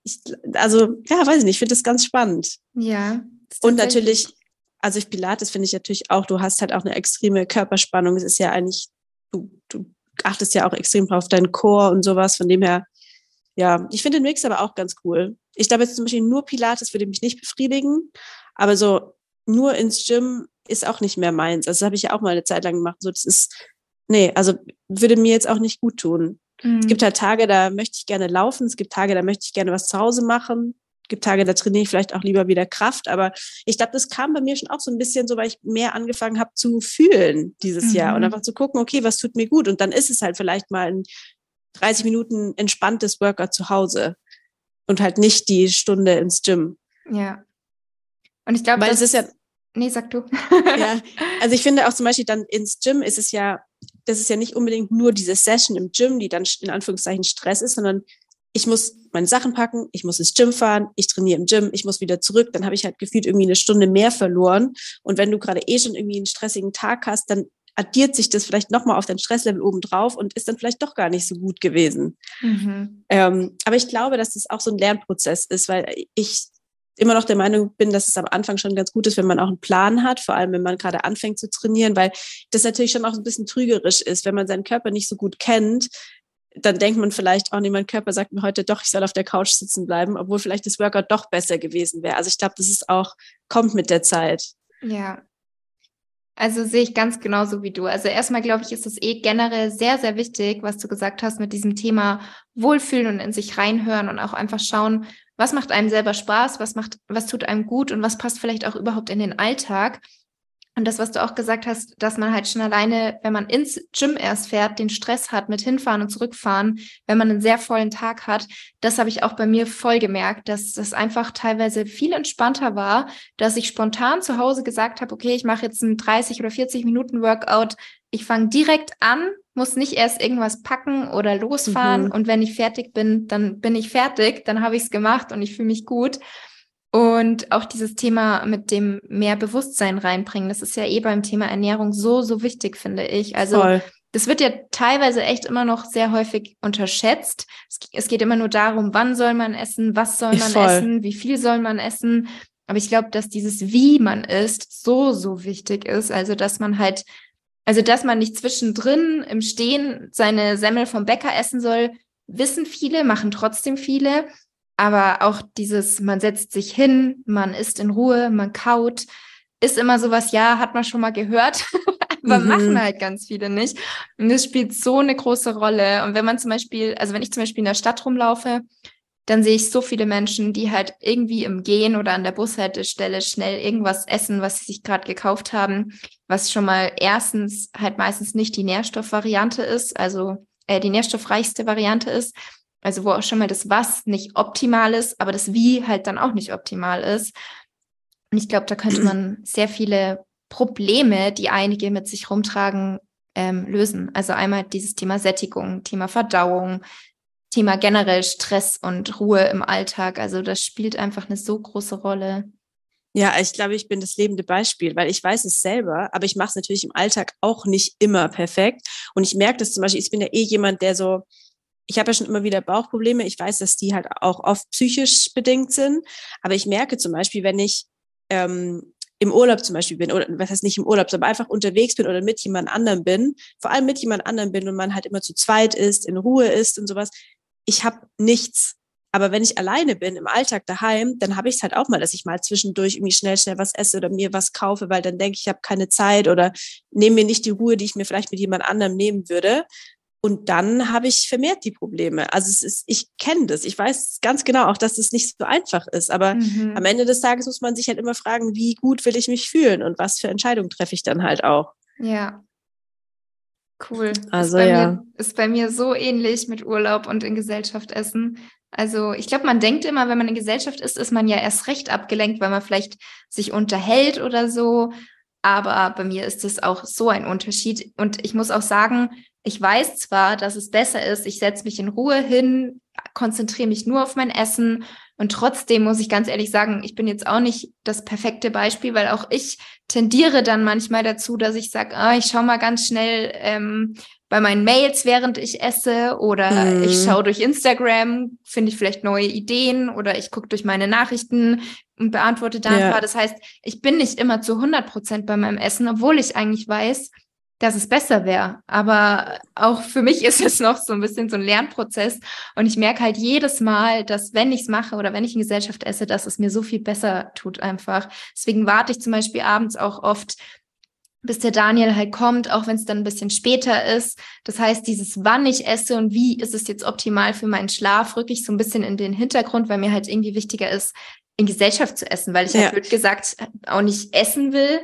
S2: ich, also, ja, weiß ich nicht, ich finde das ganz spannend.
S1: Ja.
S2: Und natürlich, also ich Pilates finde ich natürlich auch, du hast halt auch eine extreme Körperspannung. Es ist ja eigentlich, du, du achtest ja auch extrem auf deinen Chor und sowas. Von dem her, ja, ich finde den Mix aber auch ganz cool. Ich glaube jetzt zum Beispiel nur Pilates würde mich nicht befriedigen, aber so nur ins Gym ist auch nicht mehr meins. Also das habe ich ja auch mal eine Zeit lang gemacht. So, das ist, nee, also würde mir jetzt auch nicht gut tun. Mhm. Es gibt halt Tage, da möchte ich gerne laufen. Es gibt Tage, da möchte ich gerne was zu Hause machen gibt Tage, da trainiere ich vielleicht auch lieber wieder Kraft. Aber ich glaube, das kam bei mir schon auch so ein bisschen so, weil ich mehr angefangen habe zu fühlen dieses mhm. Jahr und einfach zu gucken, okay, was tut mir gut? Und dann ist es halt vielleicht mal ein 30 Minuten entspanntes Workout zu Hause und halt nicht die Stunde ins Gym.
S1: Ja. Und ich glaube,
S2: weil es ist ja.
S1: Nee, sag du.
S2: ja, also ich finde auch zum Beispiel dann ins Gym ist es ja, das ist ja nicht unbedingt nur diese Session im Gym, die dann in Anführungszeichen Stress ist, sondern ich muss meine Sachen packen, ich muss ins Gym fahren, ich trainiere im Gym, ich muss wieder zurück, dann habe ich halt gefühlt irgendwie eine Stunde mehr verloren. Und wenn du gerade eh schon irgendwie einen stressigen Tag hast, dann addiert sich das vielleicht nochmal auf dein Stresslevel oben drauf und ist dann vielleicht doch gar nicht so gut gewesen. Mhm. Ähm, aber ich glaube, dass das auch so ein Lernprozess ist, weil ich immer noch der Meinung bin, dass es am Anfang schon ganz gut ist, wenn man auch einen Plan hat, vor allem wenn man gerade anfängt zu trainieren, weil das natürlich schon auch ein bisschen trügerisch ist, wenn man seinen Körper nicht so gut kennt, dann denkt man vielleicht, oh nee, mein Körper sagt mir heute doch, ich soll auf der Couch sitzen bleiben, obwohl vielleicht das Workout doch besser gewesen wäre. Also ich glaube, das ist auch, kommt mit der Zeit.
S1: Ja. Also sehe ich ganz genauso wie du. Also erstmal glaube ich, ist es eh generell sehr, sehr wichtig, was du gesagt hast mit diesem Thema Wohlfühlen und in sich reinhören und auch einfach schauen, was macht einem selber Spaß, was macht, was tut einem gut und was passt vielleicht auch überhaupt in den Alltag. Und das, was du auch gesagt hast, dass man halt schon alleine, wenn man ins Gym erst fährt, den Stress hat mit hinfahren und zurückfahren, wenn man einen sehr vollen Tag hat, das habe ich auch bei mir voll gemerkt, dass das einfach teilweise viel entspannter war, dass ich spontan zu Hause gesagt habe, okay, ich mache jetzt einen 30 oder 40 Minuten Workout. Ich fange direkt an, muss nicht erst irgendwas packen oder losfahren. Mhm. Und wenn ich fertig bin, dann bin ich fertig, dann habe ich es gemacht und ich fühle mich gut. Und auch dieses Thema mit dem mehr Bewusstsein reinbringen, das ist ja eh beim Thema Ernährung so, so wichtig, finde ich. Also Voll. das wird ja teilweise echt immer noch sehr häufig unterschätzt. Es, es geht immer nur darum, wann soll man essen, was soll man Voll. essen, wie viel soll man essen. Aber ich glaube, dass dieses Wie man isst so, so wichtig ist. Also, dass man halt, also, dass man nicht zwischendrin im Stehen seine Semmel vom Bäcker essen soll, wissen viele, machen trotzdem viele. Aber auch dieses, man setzt sich hin, man isst in Ruhe, man kaut, ist immer sowas, ja, hat man schon mal gehört, aber mhm. machen halt ganz viele nicht. Und das spielt so eine große Rolle. Und wenn man zum Beispiel, also wenn ich zum Beispiel in der Stadt rumlaufe, dann sehe ich so viele Menschen, die halt irgendwie im Gehen oder an der Bushaltestelle schnell irgendwas essen, was sie sich gerade gekauft haben, was schon mal erstens halt meistens nicht die Nährstoffvariante ist, also äh, die nährstoffreichste Variante ist also wo auch schon mal das Was nicht optimal ist, aber das Wie halt dann auch nicht optimal ist. Und ich glaube, da könnte man sehr viele Probleme, die einige mit sich rumtragen, ähm, lösen. Also einmal dieses Thema Sättigung, Thema Verdauung, Thema generell Stress und Ruhe im Alltag. Also das spielt einfach eine so große Rolle.
S2: Ja, ich glaube, ich bin das lebende Beispiel, weil ich weiß es selber, aber ich mache es natürlich im Alltag auch nicht immer perfekt. Und ich merke das zum Beispiel, ich bin ja eh jemand, der so, ich habe ja schon immer wieder Bauchprobleme. Ich weiß, dass die halt auch oft psychisch bedingt sind. Aber ich merke zum Beispiel, wenn ich ähm, im Urlaub zum Beispiel bin, oder was heißt nicht im Urlaub, sondern einfach unterwegs bin oder mit jemand anderem bin, vor allem mit jemand anderem bin und man halt immer zu zweit ist, in Ruhe ist und sowas, ich habe nichts. Aber wenn ich alleine bin im Alltag daheim, dann habe ich es halt auch mal, dass ich mal zwischendurch irgendwie schnell, schnell was esse oder mir was kaufe, weil dann denke ich, ich habe keine Zeit oder nehme mir nicht die Ruhe, die ich mir vielleicht mit jemand anderem nehmen würde. Und dann habe ich vermehrt die Probleme. Also es ist, ich kenne das. Ich weiß ganz genau auch, dass es nicht so einfach ist. Aber mhm. am Ende des Tages muss man sich halt immer fragen, wie gut will ich mich fühlen und was für Entscheidungen treffe ich dann halt auch.
S1: Ja. Cool.
S2: Also
S1: ist
S2: ja.
S1: Mir, ist bei mir so ähnlich mit Urlaub und in Gesellschaft essen. Also ich glaube, man denkt immer, wenn man in Gesellschaft ist, ist man ja erst recht abgelenkt, weil man vielleicht sich unterhält oder so. Aber bei mir ist es auch so ein Unterschied. Und ich muss auch sagen, ich weiß zwar, dass es besser ist, ich setze mich in Ruhe hin, konzentriere mich nur auf mein Essen und trotzdem muss ich ganz ehrlich sagen, ich bin jetzt auch nicht das perfekte Beispiel, weil auch ich tendiere dann manchmal dazu, dass ich sage, ah, ich schaue mal ganz schnell ähm, bei meinen Mails, während ich esse oder mhm. ich schaue durch Instagram, finde ich vielleicht neue Ideen oder ich gucke durch meine Nachrichten und beantworte da ja. Das heißt, ich bin nicht immer zu 100 Prozent bei meinem Essen, obwohl ich eigentlich weiß, dass es besser wäre. Aber auch für mich ist es noch so ein bisschen so ein Lernprozess. Und ich merke halt jedes Mal, dass wenn ich es mache oder wenn ich in Gesellschaft esse, dass es mir so viel besser tut einfach. Deswegen warte ich zum Beispiel abends auch oft, bis der Daniel halt kommt, auch wenn es dann ein bisschen später ist. Das heißt, dieses wann ich esse und wie ist es jetzt optimal für meinen Schlaf, rücke ich so ein bisschen in den Hintergrund, weil mir halt irgendwie wichtiger ist, in Gesellschaft zu essen, weil ich halt ja. halt blöd gesagt auch nicht essen will,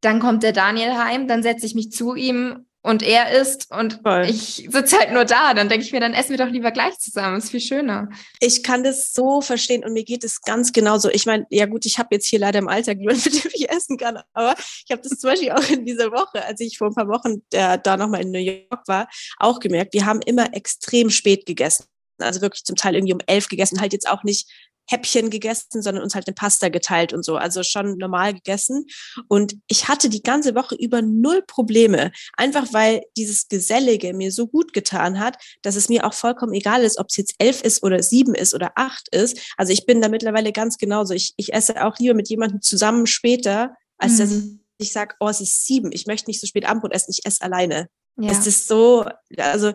S1: dann kommt der Daniel heim, dann setze ich mich zu ihm und er isst und Voll. ich sitze halt nur da. Dann denke ich mir, dann essen wir doch lieber gleich zusammen. Ist viel schöner.
S2: Ich kann das so verstehen und mir geht es ganz genauso. Ich meine, ja gut, ich habe jetzt hier leider im Alltag niemanden, mit dem ich essen kann, aber ich habe das zum Beispiel auch in dieser Woche, als ich vor ein paar Wochen äh, da nochmal in New York war, auch gemerkt, wir haben immer extrem spät gegessen also wirklich zum Teil irgendwie um elf gegessen, halt jetzt auch nicht Häppchen gegessen, sondern uns halt eine Pasta geteilt und so. Also schon normal gegessen. Und ich hatte die ganze Woche über null Probleme. Einfach weil dieses Gesellige mir so gut getan hat, dass es mir auch vollkommen egal ist, ob es jetzt elf ist oder sieben ist oder acht ist. Also ich bin da mittlerweile ganz genauso. Ich, ich esse auch lieber mit jemandem zusammen später, als mhm. dass ich sage, oh, es ist sieben. Ich möchte nicht so spät Abendbrot essen, ich esse alleine. Ja. Es ist so, also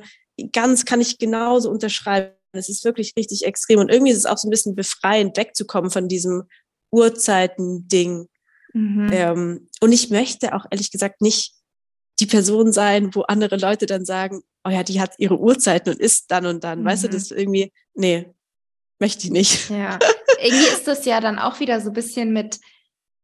S2: ganz kann ich genauso unterschreiben. Es ist wirklich richtig extrem. Und irgendwie ist es auch so ein bisschen befreiend, wegzukommen von diesem Uhrzeiten-Ding. Mhm. Ähm, und ich möchte auch ehrlich gesagt nicht die Person sein, wo andere Leute dann sagen, oh ja, die hat ihre Uhrzeiten und isst dann und dann. Mhm. Weißt du, mhm. das irgendwie, nee, möchte ich nicht.
S1: Ja, irgendwie ist das ja dann auch wieder so ein bisschen mit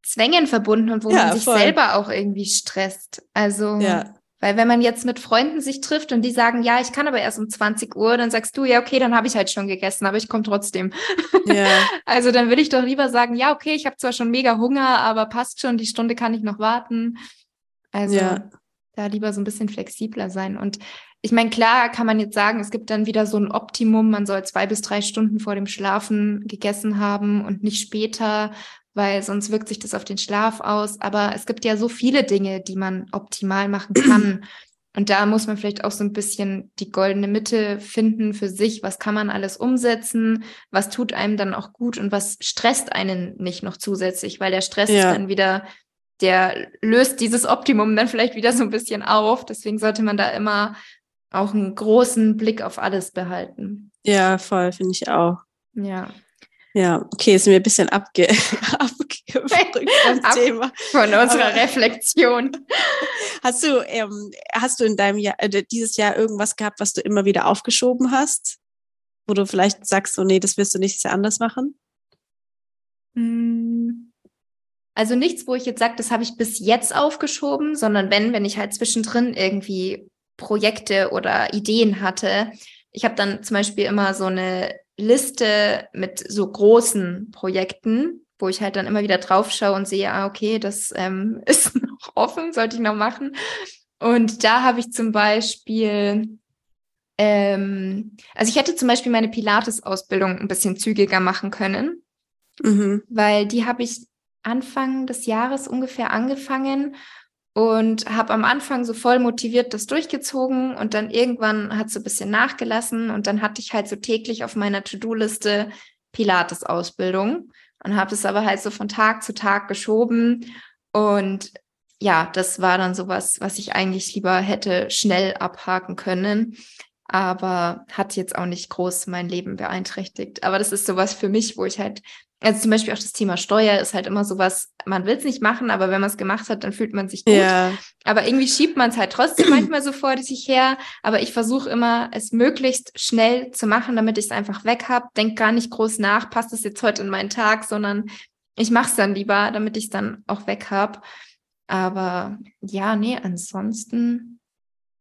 S1: Zwängen verbunden und wo ja, man sich voll. selber auch irgendwie stresst. Also ja. Weil wenn man jetzt mit Freunden sich trifft und die sagen, ja, ich kann aber erst um 20 Uhr, dann sagst du, ja, okay, dann habe ich halt schon gegessen, aber ich komme trotzdem. Ja. also dann würde ich doch lieber sagen, ja, okay, ich habe zwar schon mega Hunger, aber passt schon, die Stunde kann ich noch warten. Also ja. da lieber so ein bisschen flexibler sein. Und ich meine, klar kann man jetzt sagen, es gibt dann wieder so ein Optimum, man soll zwei bis drei Stunden vor dem Schlafen gegessen haben und nicht später weil sonst wirkt sich das auf den Schlaf aus. Aber es gibt ja so viele Dinge, die man optimal machen kann. Und da muss man vielleicht auch so ein bisschen die goldene Mitte finden für sich. Was kann man alles umsetzen? Was tut einem dann auch gut und was stresst einen nicht noch zusätzlich? Weil der Stress ja. ist dann wieder, der löst dieses Optimum dann vielleicht wieder so ein bisschen auf. Deswegen sollte man da immer auch einen großen Blick auf alles behalten.
S2: Ja, voll, finde ich auch.
S1: Ja.
S2: Ja, okay, sind wir ein bisschen abge abgefrückt vom Ab Thema.
S1: Von unserer Aber, Reflexion.
S2: Hast du, ähm, hast du in deinem Jahr, äh, dieses Jahr irgendwas gehabt, was du immer wieder aufgeschoben hast? Wo du vielleicht sagst, so, nee, das wirst du nicht sehr anders machen?
S1: Hm. Also nichts, wo ich jetzt sage, das habe ich bis jetzt aufgeschoben, sondern wenn, wenn ich halt zwischendrin irgendwie Projekte oder Ideen hatte. Ich habe dann zum Beispiel immer so eine Liste mit so großen Projekten, wo ich halt dann immer wieder drauf schaue und sehe, ah, okay, das ähm, ist noch offen, sollte ich noch machen. Und da habe ich zum Beispiel, ähm, also ich hätte zum Beispiel meine Pilates-Ausbildung ein bisschen zügiger machen können, mhm. weil die habe ich Anfang des Jahres ungefähr angefangen und habe am Anfang so voll motiviert das durchgezogen und dann irgendwann hat es so ein bisschen nachgelassen und dann hatte ich halt so täglich auf meiner To-Do-Liste Pilates-Ausbildung und habe es aber halt so von Tag zu Tag geschoben und ja, das war dann sowas, was ich eigentlich lieber hätte schnell abhaken können, aber hat jetzt auch nicht groß mein Leben beeinträchtigt. Aber das ist sowas für mich, wo ich halt also zum Beispiel auch das Thema Steuer ist halt immer sowas, man will es nicht machen, aber wenn man es gemacht hat, dann fühlt man sich gut. Ja. Aber irgendwie schiebt man es halt trotzdem manchmal so vor sich her. Aber ich versuche immer, es möglichst schnell zu machen, damit ich es einfach weg habe. Denk gar nicht groß nach, passt es jetzt heute in meinen Tag, sondern ich mache es dann lieber, damit ich es dann auch weg habe. Aber ja, nee, ansonsten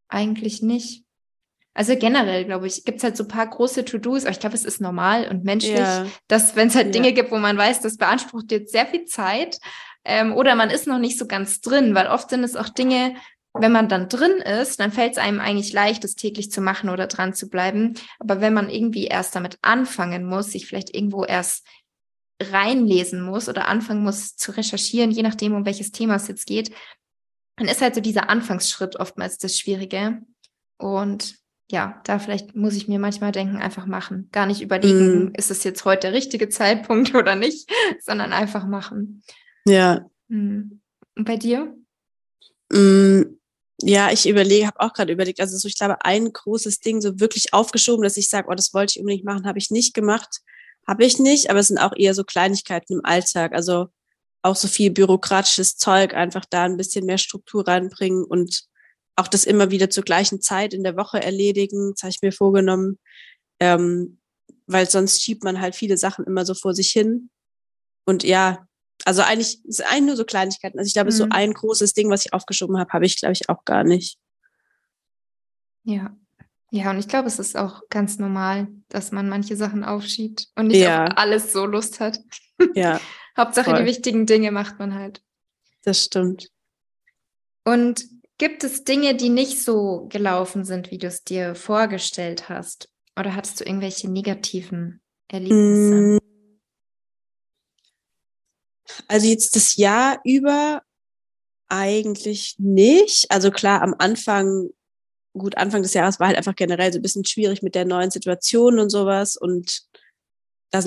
S1: eigentlich nicht. Also generell, glaube ich, gibt es halt so ein paar große To-Dos, aber ich glaube, es ist normal und menschlich, ja. dass wenn es halt ja. Dinge gibt, wo man weiß, das beansprucht jetzt sehr viel Zeit ähm, oder man ist noch nicht so ganz drin, weil oft sind es auch Dinge, wenn man dann drin ist, dann fällt es einem eigentlich leicht, das täglich zu machen oder dran zu bleiben. Aber wenn man irgendwie erst damit anfangen muss, sich vielleicht irgendwo erst reinlesen muss oder anfangen muss zu recherchieren, je nachdem, um welches Thema es jetzt geht, dann ist halt so dieser Anfangsschritt oftmals das Schwierige. Und ja, da vielleicht muss ich mir manchmal denken, einfach machen. Gar nicht überlegen, mm. ist es jetzt heute der richtige Zeitpunkt oder nicht, sondern einfach machen.
S2: Ja.
S1: Mm. Und bei dir?
S2: Mm, ja, ich überlege, habe auch gerade überlegt, also so, ich glaube, ein großes Ding so wirklich aufgeschoben, dass ich sage, oh, das wollte ich unbedingt machen, habe ich nicht gemacht. Habe ich nicht, aber es sind auch eher so Kleinigkeiten im Alltag. Also auch so viel bürokratisches Zeug, einfach da ein bisschen mehr Struktur reinbringen und auch das immer wieder zur gleichen Zeit in der Woche erledigen, das habe ich mir vorgenommen, ähm, weil sonst schiebt man halt viele Sachen immer so vor sich hin. Und ja, also eigentlich ist eigentlich nur so Kleinigkeiten. Also ich glaube, mhm. so ein großes Ding, was ich aufgeschoben habe, habe ich, glaube ich, auch gar nicht.
S1: Ja. Ja, und ich glaube, es ist auch ganz normal, dass man manche Sachen aufschiebt und nicht ja. auf alles so Lust hat.
S2: Ja.
S1: Hauptsache voll. die wichtigen Dinge macht man halt.
S2: Das stimmt.
S1: Und Gibt es Dinge, die nicht so gelaufen sind, wie du es dir vorgestellt hast? Oder hattest du irgendwelche negativen Erlebnisse? Mm.
S2: Also jetzt das Jahr über eigentlich nicht. Also klar, am Anfang, gut, Anfang des Jahres war halt einfach generell so ein bisschen schwierig mit der neuen Situation und sowas. Und da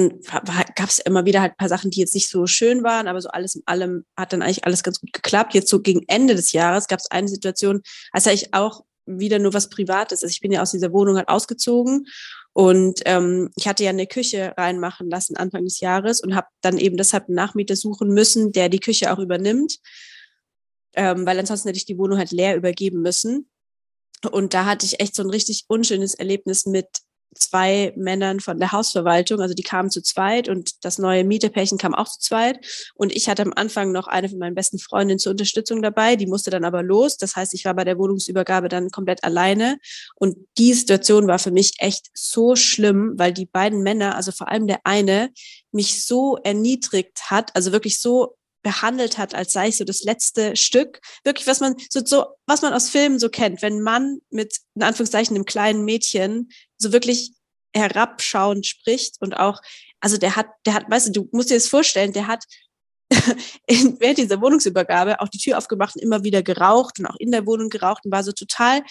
S2: gab es immer wieder halt ein paar Sachen, die jetzt nicht so schön waren, aber so alles in allem hat dann eigentlich alles ganz gut geklappt. Jetzt so gegen Ende des Jahres gab es eine Situation, als ich auch wieder nur was Privates. Also ich bin ja aus dieser Wohnung halt ausgezogen und ähm, ich hatte ja eine Küche reinmachen lassen Anfang des Jahres und habe dann eben deshalb einen Nachmieter suchen müssen, der die Küche auch übernimmt, ähm, weil ansonsten hätte ich die Wohnung halt leer übergeben müssen. Und da hatte ich echt so ein richtig unschönes Erlebnis mit zwei Männern von der Hausverwaltung, also die kamen zu zweit und das neue Mieterpärchen kam auch zu zweit. Und ich hatte am Anfang noch eine von meinen besten Freundinnen zur Unterstützung dabei, die musste dann aber los. Das heißt, ich war bei der Wohnungsübergabe dann komplett alleine. Und die Situation war für mich echt so schlimm, weil die beiden Männer, also vor allem der eine, mich so erniedrigt hat, also wirklich so behandelt hat, als sei ich so das letzte Stück. Wirklich, was man so, so, was man aus Filmen so kennt, wenn Mann mit, in Anführungszeichen, einem kleinen Mädchen so wirklich herabschauend spricht und auch, also der hat, der hat, weißt du, du musst dir das vorstellen, der hat während dieser Wohnungsübergabe auch die Tür aufgemacht und immer wieder geraucht und auch in der Wohnung geraucht und war so total,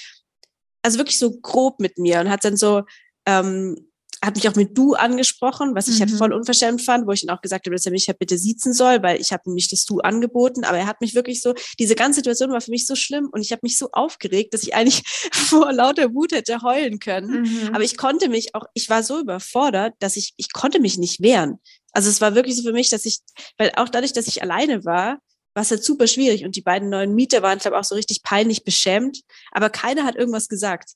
S2: also wirklich so grob mit mir und hat dann so, ähm, hat mich auch mit du angesprochen, was ich halt mhm. halt voll unverschämt fand, wo ich dann auch gesagt habe, dass er mich halt bitte siezen soll, weil ich habe ihm nicht das du angeboten, aber er hat mich wirklich so, diese ganze Situation war für mich so schlimm und ich habe mich so aufgeregt, dass ich eigentlich vor lauter Wut hätte heulen können. Mhm. Aber ich konnte mich auch, ich war so überfordert, dass ich, ich konnte mich nicht wehren. Also es war wirklich so für mich, dass ich, weil auch dadurch, dass ich alleine war, war es halt super schwierig und die beiden neuen Mieter waren, glaube ich, auch so richtig peinlich beschämt, aber keiner hat irgendwas gesagt.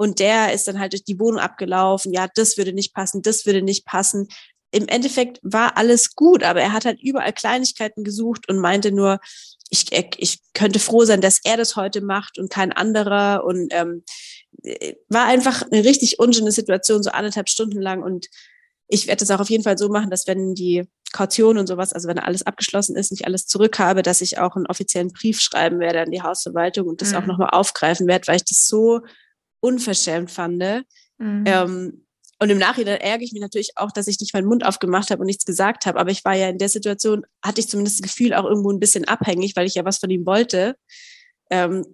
S2: Und der ist dann halt durch die Wohnung abgelaufen. Ja, das würde nicht passen, das würde nicht passen. Im Endeffekt war alles gut, aber er hat halt überall Kleinigkeiten gesucht und meinte nur, ich, ich könnte froh sein, dass er das heute macht und kein anderer. Und ähm, war einfach eine richtig unschöne Situation, so anderthalb Stunden lang. Und ich werde das auch auf jeden Fall so machen, dass wenn die Kaution und sowas, also wenn alles abgeschlossen ist, nicht alles zurück habe, dass ich auch einen offiziellen Brief schreiben werde an die Hausverwaltung und das mhm. auch nochmal aufgreifen werde, weil ich das so unverschämt fand. Mhm. Ähm, Und im Nachhinein ärgere ich mich natürlich auch, dass ich nicht meinen Mund aufgemacht habe und nichts gesagt habe. Aber ich war ja in der Situation, hatte ich zumindest das Gefühl, auch irgendwo ein bisschen abhängig, weil ich ja was von ihm wollte. Ähm,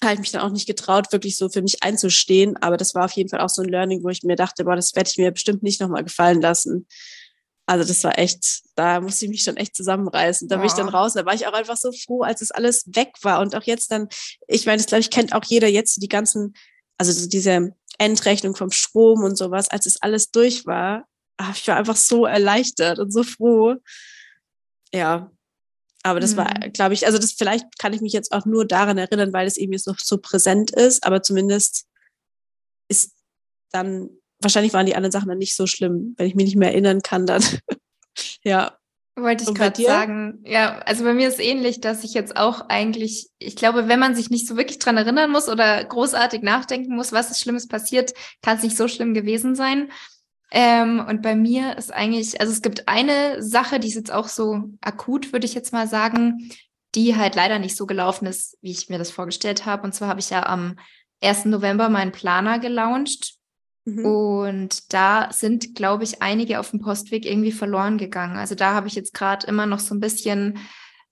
S2: habe ich mich dann auch nicht getraut, wirklich so für mich einzustehen. Aber das war auf jeden Fall auch so ein Learning, wo ich mir dachte, boah, das werde ich mir bestimmt nicht nochmal gefallen lassen. Also das war echt, da musste ich mich schon echt zusammenreißen. Da ja. bin ich dann raus. Da war ich auch einfach so froh, als es alles weg war. Und auch jetzt dann, ich meine, das glaube ich, kennt auch jeder jetzt die ganzen, also diese Endrechnung vom Strom und sowas, als es alles durch war. Ich war einfach so erleichtert und so froh. Ja, aber das mhm. war, glaube ich, also das vielleicht kann ich mich jetzt auch nur daran erinnern, weil es eben jetzt noch so präsent ist, aber zumindest ist dann wahrscheinlich waren die anderen Sachen dann nicht so schlimm. Wenn ich mich nicht mehr erinnern kann, dann ja.
S1: Wollte ich gerade sagen. Ja, also bei mir ist ähnlich, dass ich jetzt auch eigentlich, ich glaube, wenn man sich nicht so wirklich dran erinnern muss oder großartig nachdenken muss, was ist Schlimmes passiert, kann es nicht so schlimm gewesen sein. Ähm, und bei mir ist eigentlich, also es gibt eine Sache, die ist jetzt auch so akut, würde ich jetzt mal sagen, die halt leider nicht so gelaufen ist, wie ich mir das vorgestellt habe. Und zwar habe ich ja am 1. November meinen Planer gelauncht Mhm. Und da sind, glaube ich, einige auf dem Postweg irgendwie verloren gegangen. Also da habe ich jetzt gerade immer noch so ein bisschen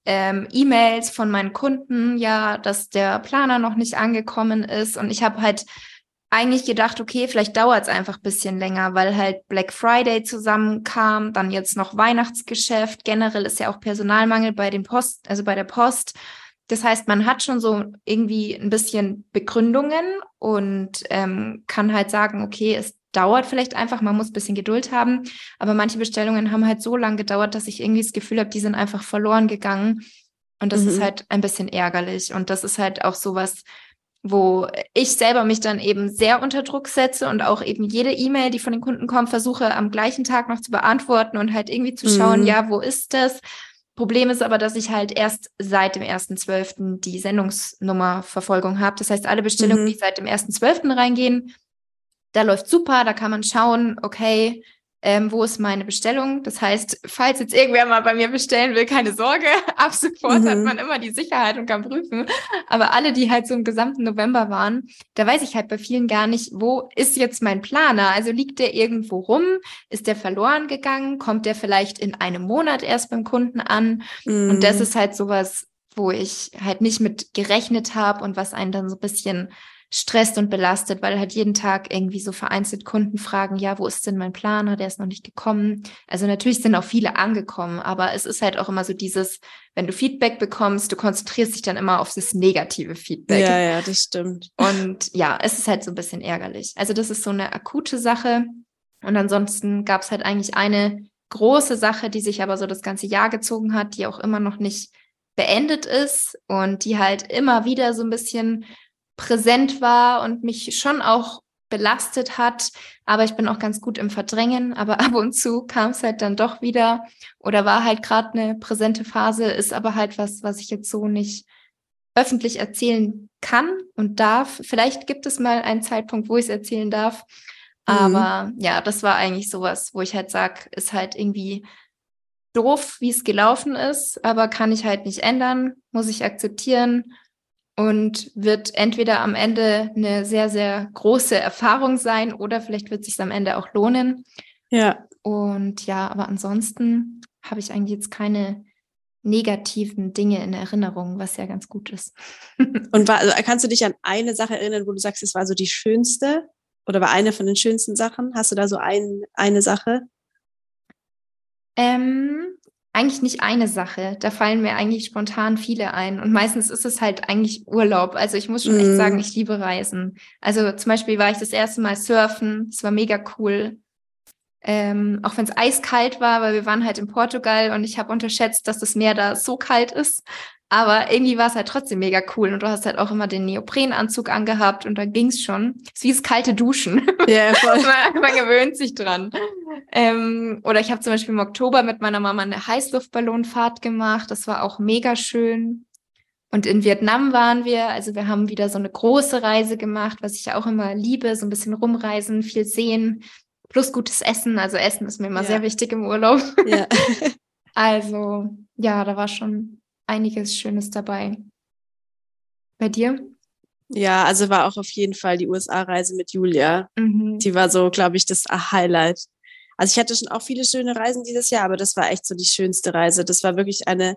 S1: ähm, E-Mails von meinen Kunden, ja, dass der Planer noch nicht angekommen ist. Und ich habe halt eigentlich gedacht, okay, vielleicht dauert es einfach ein bisschen länger, weil halt Black Friday zusammenkam, dann jetzt noch Weihnachtsgeschäft. Generell ist ja auch Personalmangel bei den Post, also bei der Post. Das heißt, man hat schon so irgendwie ein bisschen Begründungen und ähm, kann halt sagen, okay, es dauert vielleicht einfach, man muss ein bisschen Geduld haben. Aber manche Bestellungen haben halt so lange gedauert, dass ich irgendwie das Gefühl habe, die sind einfach verloren gegangen. Und das mhm. ist halt ein bisschen ärgerlich. Und das ist halt auch sowas, wo ich selber mich dann eben sehr unter Druck setze und auch eben jede E-Mail, die von den Kunden kommt, versuche am gleichen Tag noch zu beantworten und halt irgendwie zu schauen, mhm. ja, wo ist das? Problem ist aber, dass ich halt erst seit dem 1.12. die Sendungsnummerverfolgung habe. Das heißt, alle Bestellungen, mhm. die seit dem 1.12. reingehen, da läuft super, da kann man schauen, okay, ähm, wo ist meine Bestellung? Das heißt, falls jetzt irgendwer mal bei mir bestellen will, keine Sorge, ab sofort mhm. hat man immer die Sicherheit und kann prüfen. Aber alle, die halt so im gesamten November waren, da weiß ich halt bei vielen gar nicht, wo ist jetzt mein Planer? Also liegt der irgendwo rum? Ist der verloren gegangen? Kommt der vielleicht in einem Monat erst beim Kunden an? Mhm. Und das mhm. ist halt sowas, wo ich halt nicht mit gerechnet habe und was einen dann so ein bisschen stresst und belastet, weil halt jeden Tag irgendwie so vereinzelt Kunden fragen, ja, wo ist denn mein Planer? Der ist noch nicht gekommen. Also natürlich sind auch viele angekommen, aber es ist halt auch immer so dieses, wenn du Feedback bekommst, du konzentrierst dich dann immer auf das negative Feedback.
S2: Ja, ja, das stimmt.
S1: Und ja, es ist halt so ein bisschen ärgerlich. Also das ist so eine akute Sache. Und ansonsten gab es halt eigentlich eine große Sache, die sich aber so das ganze Jahr gezogen hat, die auch immer noch nicht beendet ist und die halt immer wieder so ein bisschen präsent war und mich schon auch belastet hat. Aber ich bin auch ganz gut im Verdrängen. Aber ab und zu kam es halt dann doch wieder oder war halt gerade eine präsente Phase, ist aber halt was, was ich jetzt so nicht öffentlich erzählen kann und darf. Vielleicht gibt es mal einen Zeitpunkt, wo ich es erzählen darf. Mhm. Aber ja, das war eigentlich sowas, wo ich halt sag, ist halt irgendwie doof, wie es gelaufen ist, aber kann ich halt nicht ändern, muss ich akzeptieren und wird entweder am Ende eine sehr, sehr große Erfahrung sein oder vielleicht wird es sich am Ende auch lohnen.
S2: Ja.
S1: Und ja, aber ansonsten habe ich eigentlich jetzt keine negativen Dinge in Erinnerung, was ja ganz gut ist.
S2: Und war, also kannst du dich an eine Sache erinnern, wo du sagst, es war so die schönste oder war eine von den schönsten Sachen? Hast du da so ein, eine Sache?
S1: Ähm, eigentlich nicht eine Sache. Da fallen mir eigentlich spontan viele ein. Und meistens ist es halt eigentlich Urlaub. Also ich muss schon mm. echt sagen, ich liebe Reisen. Also zum Beispiel war ich das erste Mal surfen. Es war mega cool. Ähm, auch wenn es eiskalt war, weil wir waren halt in Portugal und ich habe unterschätzt, dass das Meer da so kalt ist. Aber irgendwie war es halt trotzdem mega cool und du hast halt auch immer den Neoprenanzug angehabt und da ging's schon. Es ist wie das kalte Duschen. Ja, voll. man, man, gewöhnt sich dran. Ähm, oder ich habe zum Beispiel im Oktober mit meiner Mama eine Heißluftballonfahrt gemacht. Das war auch mega schön. Und in Vietnam waren wir, also wir haben wieder so eine große Reise gemacht, was ich auch immer liebe, so ein bisschen rumreisen, viel sehen, plus gutes Essen. Also Essen ist mir immer ja. sehr wichtig im Urlaub. Ja. also ja, da war schon einiges Schönes dabei. Bei dir?
S2: Ja, also war auch auf jeden Fall die USA-Reise mit Julia. Mhm. Die war so, glaube ich, das Highlight. Also ich hatte schon auch viele schöne Reisen dieses Jahr, aber das war echt so die schönste Reise. Das war wirklich eine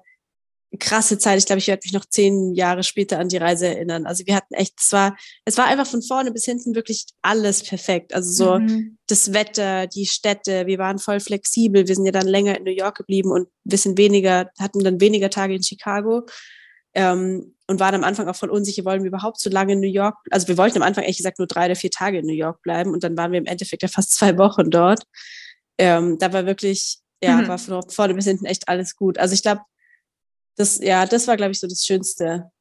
S2: krasse Zeit. Ich glaube, ich werde mich noch zehn Jahre später an die Reise erinnern. Also wir hatten echt, es war, es war einfach von vorne bis hinten wirklich alles perfekt. Also so mhm. das Wetter, die Städte, wir waren voll flexibel. Wir sind ja dann länger in New York geblieben und wir sind weniger, hatten dann weniger Tage in Chicago. Ähm, und waren am Anfang auch voll unsicher, wollen wir überhaupt so lange in New York, also wir wollten am Anfang ehrlich gesagt nur drei oder vier Tage in New York bleiben und dann waren wir im Endeffekt ja fast zwei Wochen dort. Ähm, da war wirklich, ja, mhm. war von vorne bis hinten echt alles gut. Also ich glaube, das, ja, das war, glaube ich, so das schönste,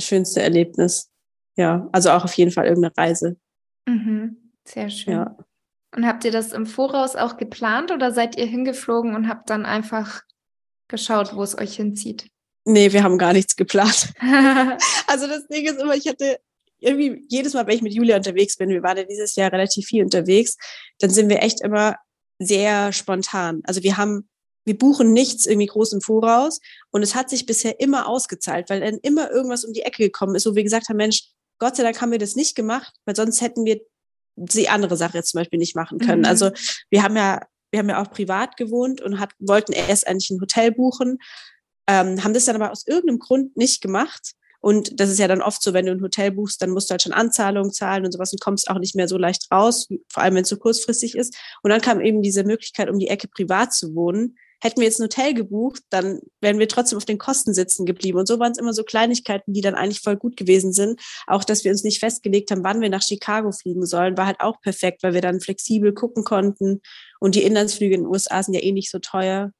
S2: schönste Erlebnis. Ja, also auch auf jeden Fall irgendeine Reise.
S1: Mhm. Sehr schön. Ja. Und habt ihr das im Voraus auch geplant oder seid ihr hingeflogen und habt dann einfach geschaut, wo es euch hinzieht?
S2: Nee, wir haben gar nichts geplant. also das Ding ist immer, ich hatte irgendwie jedes Mal, wenn ich mit Julia unterwegs bin, wir waren ja dieses Jahr relativ viel unterwegs, dann sind wir echt immer sehr spontan. Also wir haben wir buchen nichts irgendwie groß im Voraus. Und es hat sich bisher immer ausgezahlt, weil dann immer irgendwas um die Ecke gekommen ist, wo wir gesagt haben, Mensch, Gott sei Dank haben wir das nicht gemacht, weil sonst hätten wir die andere Sache jetzt zum Beispiel nicht machen können. Mhm. Also wir haben ja, wir haben ja auch privat gewohnt und hat, wollten erst eigentlich ein Hotel buchen, ähm, haben das dann aber aus irgendeinem Grund nicht gemacht. Und das ist ja dann oft so, wenn du ein Hotel buchst, dann musst du halt schon Anzahlungen zahlen und sowas und kommst auch nicht mehr so leicht raus, vor allem wenn es so kurzfristig ist. Und dann kam eben diese Möglichkeit, um die Ecke privat zu wohnen. Hätten wir jetzt ein Hotel gebucht, dann wären wir trotzdem auf den Kosten sitzen geblieben. Und so waren es immer so Kleinigkeiten, die dann eigentlich voll gut gewesen sind. Auch, dass wir uns nicht festgelegt haben, wann wir nach Chicago fliegen sollen, war halt auch perfekt, weil wir dann flexibel gucken konnten. Und die Inlandsflüge in den USA sind ja eh nicht so teuer.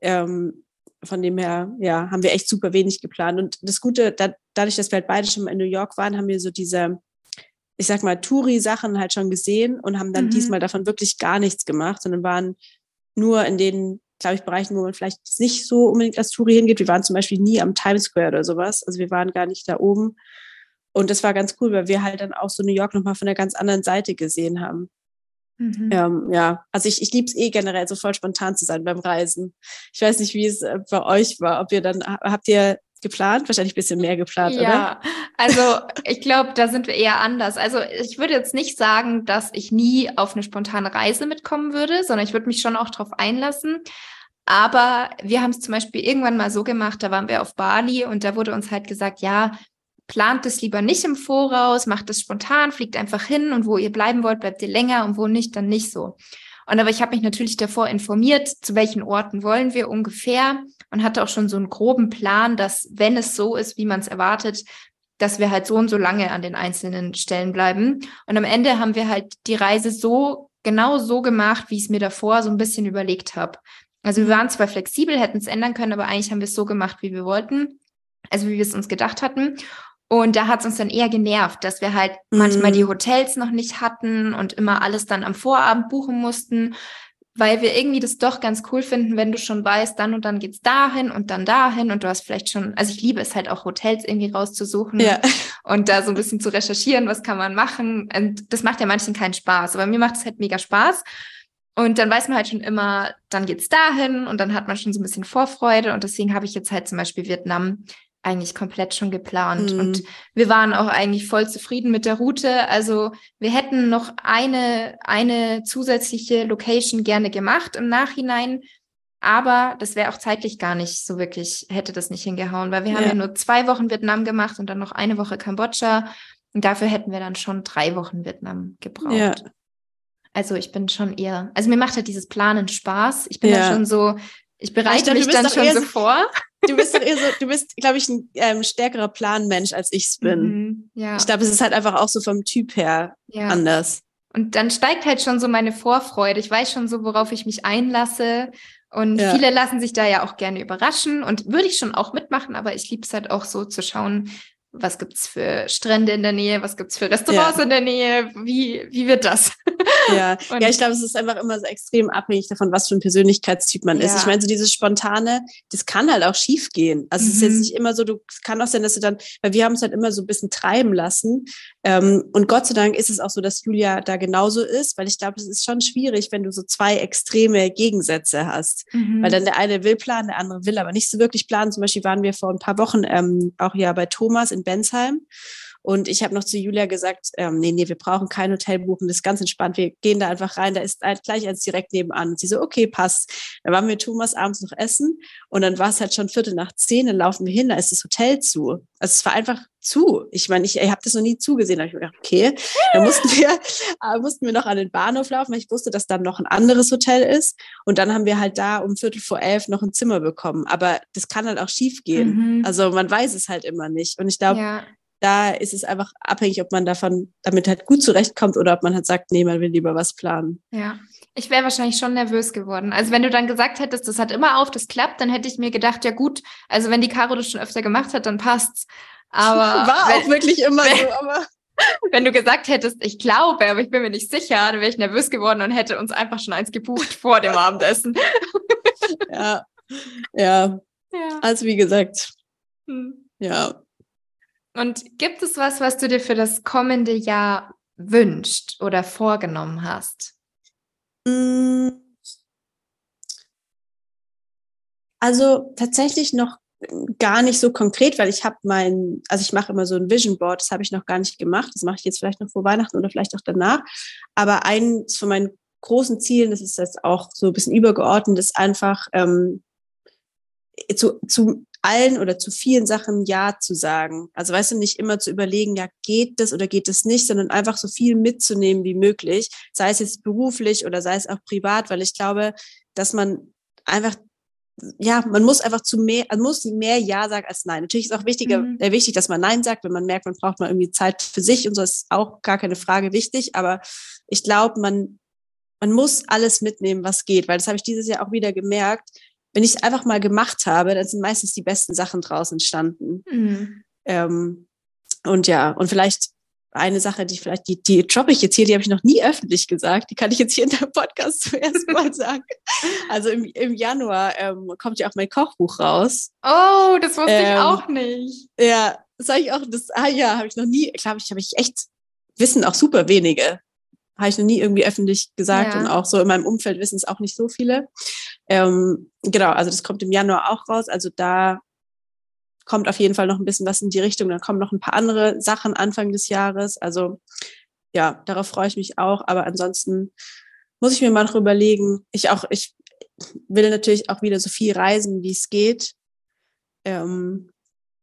S2: Ähm, von dem her, ja, haben wir echt super wenig geplant. Und das Gute, da, dadurch, dass wir halt beide schon mal in New York waren, haben wir so diese, ich sag mal, Touri-Sachen halt schon gesehen und haben dann mhm. diesmal davon wirklich gar nichts gemacht, sondern waren nur in den glaube ich, Bereichen, wo man vielleicht nicht so unbedingt als Touri hingeht. Wir waren zum Beispiel nie am Times Square oder sowas. Also wir waren gar nicht da oben. Und das war ganz cool, weil wir halt dann auch so New York nochmal von der ganz anderen Seite gesehen haben. Mhm. Ähm, ja, also ich, ich liebe es eh generell, so voll spontan zu sein beim Reisen. Ich weiß nicht, wie es äh, bei euch war. Ob ihr dann, habt ihr geplant? Wahrscheinlich ein bisschen mehr geplant,
S1: ja,
S2: oder?
S1: Ja, also ich glaube, da sind wir eher anders. Also ich würde jetzt nicht sagen, dass ich nie auf eine spontane Reise mitkommen würde, sondern ich würde mich schon auch darauf einlassen. Aber wir haben es zum Beispiel irgendwann mal so gemacht, da waren wir auf Bali und da wurde uns halt gesagt, ja, plant es lieber nicht im Voraus, macht es spontan, fliegt einfach hin und wo ihr bleiben wollt, bleibt ihr länger und wo nicht, dann nicht so. Und aber ich habe mich natürlich davor informiert, zu welchen Orten wollen wir ungefähr und hatte auch schon so einen groben Plan, dass wenn es so ist, wie man es erwartet, dass wir halt so und so lange an den einzelnen Stellen bleiben. Und am Ende haben wir halt die Reise so genau so gemacht, wie ich es mir davor so ein bisschen überlegt habe. Also wir waren zwar flexibel, hätten es ändern können, aber eigentlich haben wir es so gemacht, wie wir wollten, also wie wir es uns gedacht hatten. Und da hat es uns dann eher genervt, dass wir halt mhm. manchmal die Hotels noch nicht hatten und immer alles dann am Vorabend buchen mussten, weil wir irgendwie das doch ganz cool finden, wenn du schon weißt, dann und dann geht's dahin und dann dahin und du hast vielleicht schon, also ich liebe es halt auch Hotels irgendwie rauszusuchen ja. und da so ein bisschen zu recherchieren, was kann man machen. Und das macht ja manchen keinen Spaß, aber mir macht es halt mega Spaß. Und dann weiß man halt schon immer, dann geht's dahin und dann hat man schon so ein bisschen Vorfreude. Und deswegen habe ich jetzt halt zum Beispiel Vietnam eigentlich komplett schon geplant. Mhm. Und wir waren auch eigentlich voll zufrieden mit der Route. Also wir hätten noch eine, eine zusätzliche Location gerne gemacht im Nachhinein. Aber das wäre auch zeitlich gar nicht so wirklich, hätte das nicht hingehauen, weil wir ja. haben ja nur zwei Wochen Vietnam gemacht und dann noch eine Woche Kambodscha. Und dafür hätten wir dann schon drei Wochen Vietnam gebraucht. Ja. Also ich bin schon eher, also mir macht halt dieses Planen Spaß. Ich bin ja. da schon so, ich bereite glaub, mich dann schon so vor.
S2: Du bist doch eher so, du bist, glaube ich, ein ähm, stärkerer Planmensch, als ich es bin. Mhm, ja. Ich glaube, es ist halt einfach auch so vom Typ her ja. anders.
S1: Und dann steigt halt schon so meine Vorfreude. Ich weiß schon so, worauf ich mich einlasse. Und ja. viele lassen sich da ja auch gerne überraschen und würde ich schon auch mitmachen, aber ich liebe es halt auch so zu schauen, was gibt's für Strände in der Nähe, was gibt's für Restaurants ja. in der Nähe, wie, wie wird das?
S2: Ja, ja ich glaube, es ist einfach immer so extrem abhängig davon, was für ein Persönlichkeitstyp man ja. ist. Ich meine, so dieses Spontane, das kann halt auch schief gehen. Also mhm. es ist jetzt mhm. nicht immer so, du es kann auch sein, dass du dann, weil wir haben es halt immer so ein bisschen treiben lassen. Ähm, und Gott sei Dank ist es auch so, dass Julia da genauso ist, weil ich glaube, es ist schon schwierig, wenn du so zwei extreme Gegensätze hast. Mhm. Weil dann der eine will planen, der andere will aber nicht so wirklich planen. Zum Beispiel waren wir vor ein paar Wochen ähm, auch ja bei Thomas in Bensheim. Und ich habe noch zu Julia gesagt, ähm, nee, nee, wir brauchen kein Hotel buchen, das ist ganz entspannt. Wir gehen da einfach rein, da ist gleich eins direkt nebenan. Und sie so, okay, passt. Dann waren wir Thomas abends noch essen und dann war es halt schon Viertel nach zehn, dann laufen wir hin, da ist das Hotel zu. Also es war einfach zu. Ich meine, ich, ich habe das noch nie zugesehen. Da habe ich mir gedacht, okay, dann mussten wir, äh, mussten wir noch an den Bahnhof laufen, weil ich wusste, dass dann noch ein anderes Hotel ist. Und dann haben wir halt da um Viertel vor elf noch ein Zimmer bekommen. Aber das kann halt auch schief gehen. Mhm. Also man weiß es halt immer nicht. Und ich glaube, ja da ist es einfach abhängig, ob man davon damit halt gut zurechtkommt oder ob man halt sagt, nee, man will lieber was planen.
S1: Ja, ich wäre wahrscheinlich schon nervös geworden. Also wenn du dann gesagt hättest, das hat immer auf, das klappt, dann hätte ich mir gedacht, ja gut, also wenn die Caro das schon öfter gemacht hat, dann passt's. Aber
S2: war wenn, auch wirklich immer wenn, so, aber
S1: wenn du gesagt hättest, ich glaube, aber ich bin mir nicht sicher, dann wäre ich nervös geworden und hätte uns einfach schon eins gebucht vor dem Abendessen.
S2: ja. ja. Ja. Also wie gesagt. Hm. Ja.
S1: Und gibt es was, was du dir für das kommende Jahr wünscht oder vorgenommen hast? Mm.
S2: Also tatsächlich noch gar nicht so konkret, weil ich habe mein, also ich mache immer so ein Vision Board, das habe ich noch gar nicht gemacht. Das mache ich jetzt vielleicht noch vor Weihnachten oder vielleicht auch danach. Aber eins von meinen großen Zielen, das ist jetzt auch so ein bisschen übergeordnet, ist einfach ähm, zu, zu allen oder zu vielen Sachen Ja zu sagen. Also weißt du, nicht immer zu überlegen, ja, geht das oder geht das nicht, sondern einfach so viel mitzunehmen wie möglich, sei es jetzt beruflich oder sei es auch privat, weil ich glaube, dass man einfach ja, man muss einfach zu mehr, man muss mehr Ja sagen als Nein. Natürlich ist auch wichtiger, mhm. äh, wichtig, dass man Nein sagt, wenn man merkt, man braucht mal irgendwie Zeit für sich und so ist auch gar keine Frage wichtig. Aber ich glaube, man, man muss alles mitnehmen, was geht, weil das habe ich dieses Jahr auch wieder gemerkt wenn ich es einfach mal gemacht habe, dann sind meistens die besten Sachen draus entstanden. Mhm. Ähm, und ja, und vielleicht eine Sache, die vielleicht, die, die droppe ich jetzt hier, die habe ich noch nie öffentlich gesagt, die kann ich jetzt hier in der Podcast zuerst mal sagen. Also im, im Januar ähm, kommt ja auch mein Kochbuch raus.
S1: Oh, das wusste ähm, ich auch nicht.
S2: Ja, das habe ich auch, das, ah ja, habe ich noch nie, glaube ich, habe ich echt, wissen auch super wenige. Habe ich noch nie irgendwie öffentlich gesagt ja. und auch so in meinem Umfeld wissen es auch nicht so viele. Ähm, genau, also das kommt im Januar auch raus. Also da kommt auf jeden Fall noch ein bisschen was in die Richtung. Dann kommen noch ein paar andere Sachen Anfang des Jahres. Also ja, darauf freue ich mich auch. Aber ansonsten muss ich mir mal noch überlegen. Ich auch, ich will natürlich auch wieder so viel reisen, wie es geht. Ähm,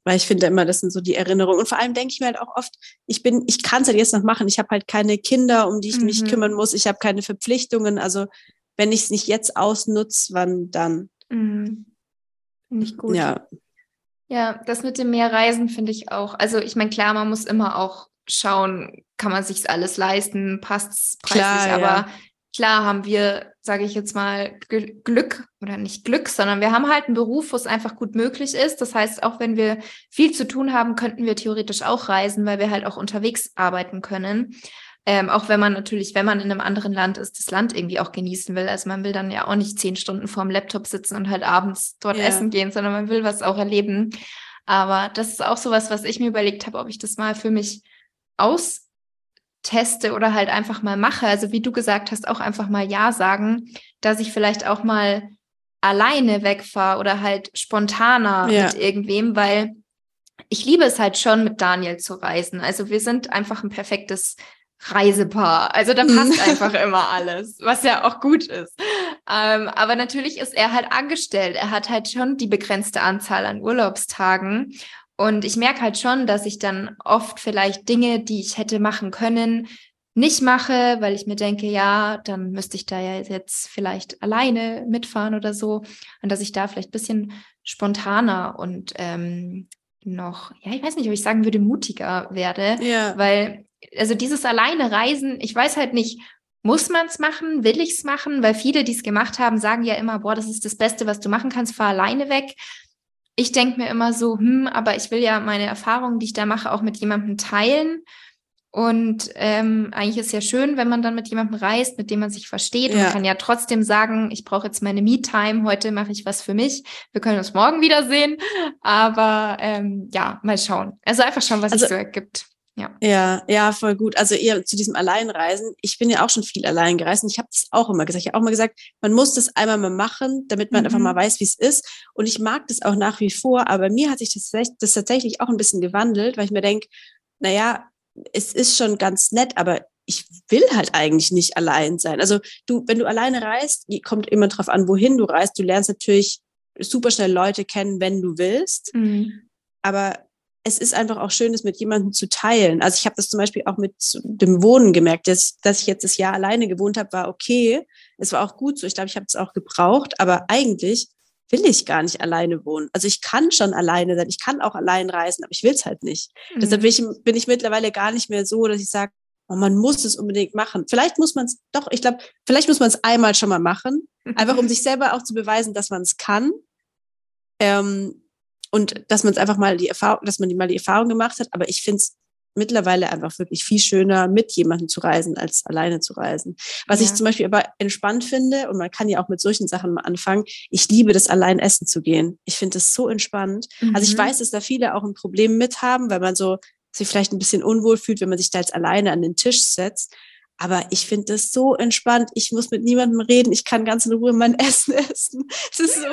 S2: weil ich finde immer, das sind so die Erinnerungen. Und vor allem denke ich mir halt auch oft, ich bin, ich kann es halt jetzt noch machen. Ich habe halt keine Kinder, um die ich mhm. mich kümmern muss. Ich habe keine Verpflichtungen. Also wenn ich es nicht jetzt ausnutze, wann dann? Mhm.
S1: Finde ich gut.
S2: Ja.
S1: Ja, das mit dem Mehrreisen finde ich auch. Also ich meine, klar, man muss immer auch schauen, kann man sich alles leisten, passt es preislich, klar, aber ja. Klar haben wir, sage ich jetzt mal, Glück oder nicht Glück, sondern wir haben halt einen Beruf, wo es einfach gut möglich ist. Das heißt, auch wenn wir viel zu tun haben, könnten wir theoretisch auch reisen, weil wir halt auch unterwegs arbeiten können. Ähm, auch wenn man natürlich, wenn man in einem anderen Land ist, das Land irgendwie auch genießen will. Also man will dann ja auch nicht zehn Stunden vorm Laptop sitzen und halt abends dort ja. essen gehen, sondern man will was auch erleben. Aber das ist auch sowas, was ich mir überlegt habe, ob ich das mal für mich austeste oder halt einfach mal mache. Also wie du gesagt hast, auch einfach mal Ja sagen, dass ich vielleicht auch mal alleine wegfahre oder halt spontaner ja. mit irgendwem, weil ich liebe es halt schon, mit Daniel zu reisen. Also wir sind einfach ein perfektes Reisepaar. Also da passt einfach immer alles, was ja auch gut ist. Ähm, aber natürlich ist er halt angestellt. Er hat halt schon die begrenzte Anzahl an Urlaubstagen. Und ich merke halt schon, dass ich dann oft vielleicht Dinge, die ich hätte machen können, nicht mache, weil ich mir denke, ja, dann müsste ich da ja jetzt vielleicht alleine mitfahren oder so. Und dass ich da vielleicht ein bisschen spontaner und ähm, noch, ja, ich weiß nicht, ob ich sagen würde, mutiger werde, ja. weil also dieses alleine Reisen, ich weiß halt nicht, muss man es machen? Will ich es machen? Weil viele, die es gemacht haben, sagen ja immer, boah, das ist das Beste, was du machen kannst, fahr alleine weg. Ich denke mir immer so, hm, aber ich will ja meine Erfahrungen, die ich da mache, auch mit jemandem teilen. Und ähm, eigentlich ist es ja schön, wenn man dann mit jemandem reist, mit dem man sich versteht. Ja. Man kann ja trotzdem sagen, ich brauche jetzt meine Me-Time, heute mache ich was für mich. Wir können uns morgen wiedersehen. Aber ähm, ja, mal schauen. Also einfach schauen, was also, sich so ergibt. Ja.
S2: ja, ja, voll gut. Also eher zu diesem Alleinreisen. Ich bin ja auch schon viel allein gereist und ich habe das auch immer gesagt. Ich habe auch immer gesagt, man muss das einmal mal machen, damit man mhm. einfach mal weiß, wie es ist. Und ich mag das auch nach wie vor, aber mir hat sich das, das tatsächlich auch ein bisschen gewandelt, weil ich mir denke, naja, es ist schon ganz nett, aber ich will halt eigentlich nicht allein sein. Also du, wenn du alleine reist, kommt immer drauf an, wohin du reist. Du lernst natürlich super schnell Leute kennen, wenn du willst. Mhm. Aber es ist einfach auch schön, das mit jemandem zu teilen. Also ich habe das zum Beispiel auch mit dem Wohnen gemerkt, dass, dass ich jetzt das Jahr alleine gewohnt habe, war okay. Es war auch gut so. Ich glaube, ich habe es auch gebraucht. Aber eigentlich will ich gar nicht alleine wohnen. Also ich kann schon alleine sein, ich kann auch allein reisen, aber ich will es halt nicht. Mhm. Deshalb bin ich, bin ich mittlerweile gar nicht mehr so, dass ich sage, oh, man muss es unbedingt machen. Vielleicht muss man es, doch, ich glaube, vielleicht muss man es einmal schon mal machen, einfach um sich selber auch zu beweisen, dass man es kann. Ähm, und dass man es einfach mal die Erfahrung, dass man die mal die Erfahrung gemacht hat. Aber ich finde es mittlerweile einfach wirklich viel schöner, mit jemandem zu reisen, als alleine zu reisen. Was ja. ich zum Beispiel aber entspannt finde, und man kann ja auch mit solchen Sachen mal anfangen, ich liebe das allein essen zu gehen. Ich finde das so entspannt. Mhm. Also ich mhm. weiß, dass da viele auch ein Problem mit haben, weil man so sich vielleicht ein bisschen unwohl fühlt, wenn man sich da jetzt alleine an den Tisch setzt. Aber ich finde das so entspannt. Ich muss mit niemandem reden. Ich kann ganz in Ruhe mein Essen essen. Es ist so,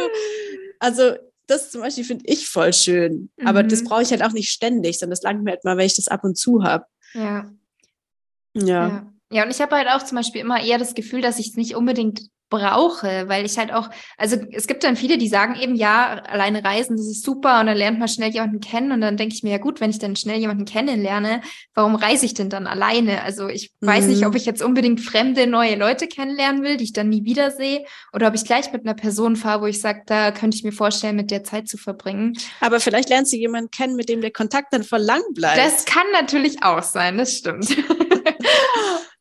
S2: also das zum Beispiel finde ich voll schön. Mhm. Aber das mhm. brauche ich halt auch nicht ständig, sondern das langt mir halt mal, wenn ich das ab und zu habe.
S1: Ja. ja. Ja. Ja, und ich habe halt auch zum Beispiel immer eher das Gefühl, dass ich es nicht unbedingt brauche, weil ich halt auch, also es gibt dann viele, die sagen eben, ja, alleine reisen, das ist super und dann lernt man schnell jemanden kennen und dann denke ich mir, ja gut, wenn ich dann schnell jemanden kennenlerne, warum reise ich denn dann alleine? Also ich mhm. weiß nicht, ob mhm. ich jetzt unbedingt fremde, neue Leute kennenlernen will, die ich dann nie wiedersehe oder ob ich gleich mit einer Person fahre, wo ich sage, da könnte ich mir vorstellen, mit der Zeit zu verbringen.
S2: Aber vielleicht lernst du jemanden kennen, mit dem der Kontakt dann voll lang bleibt.
S1: Das kann natürlich auch sein, das stimmt.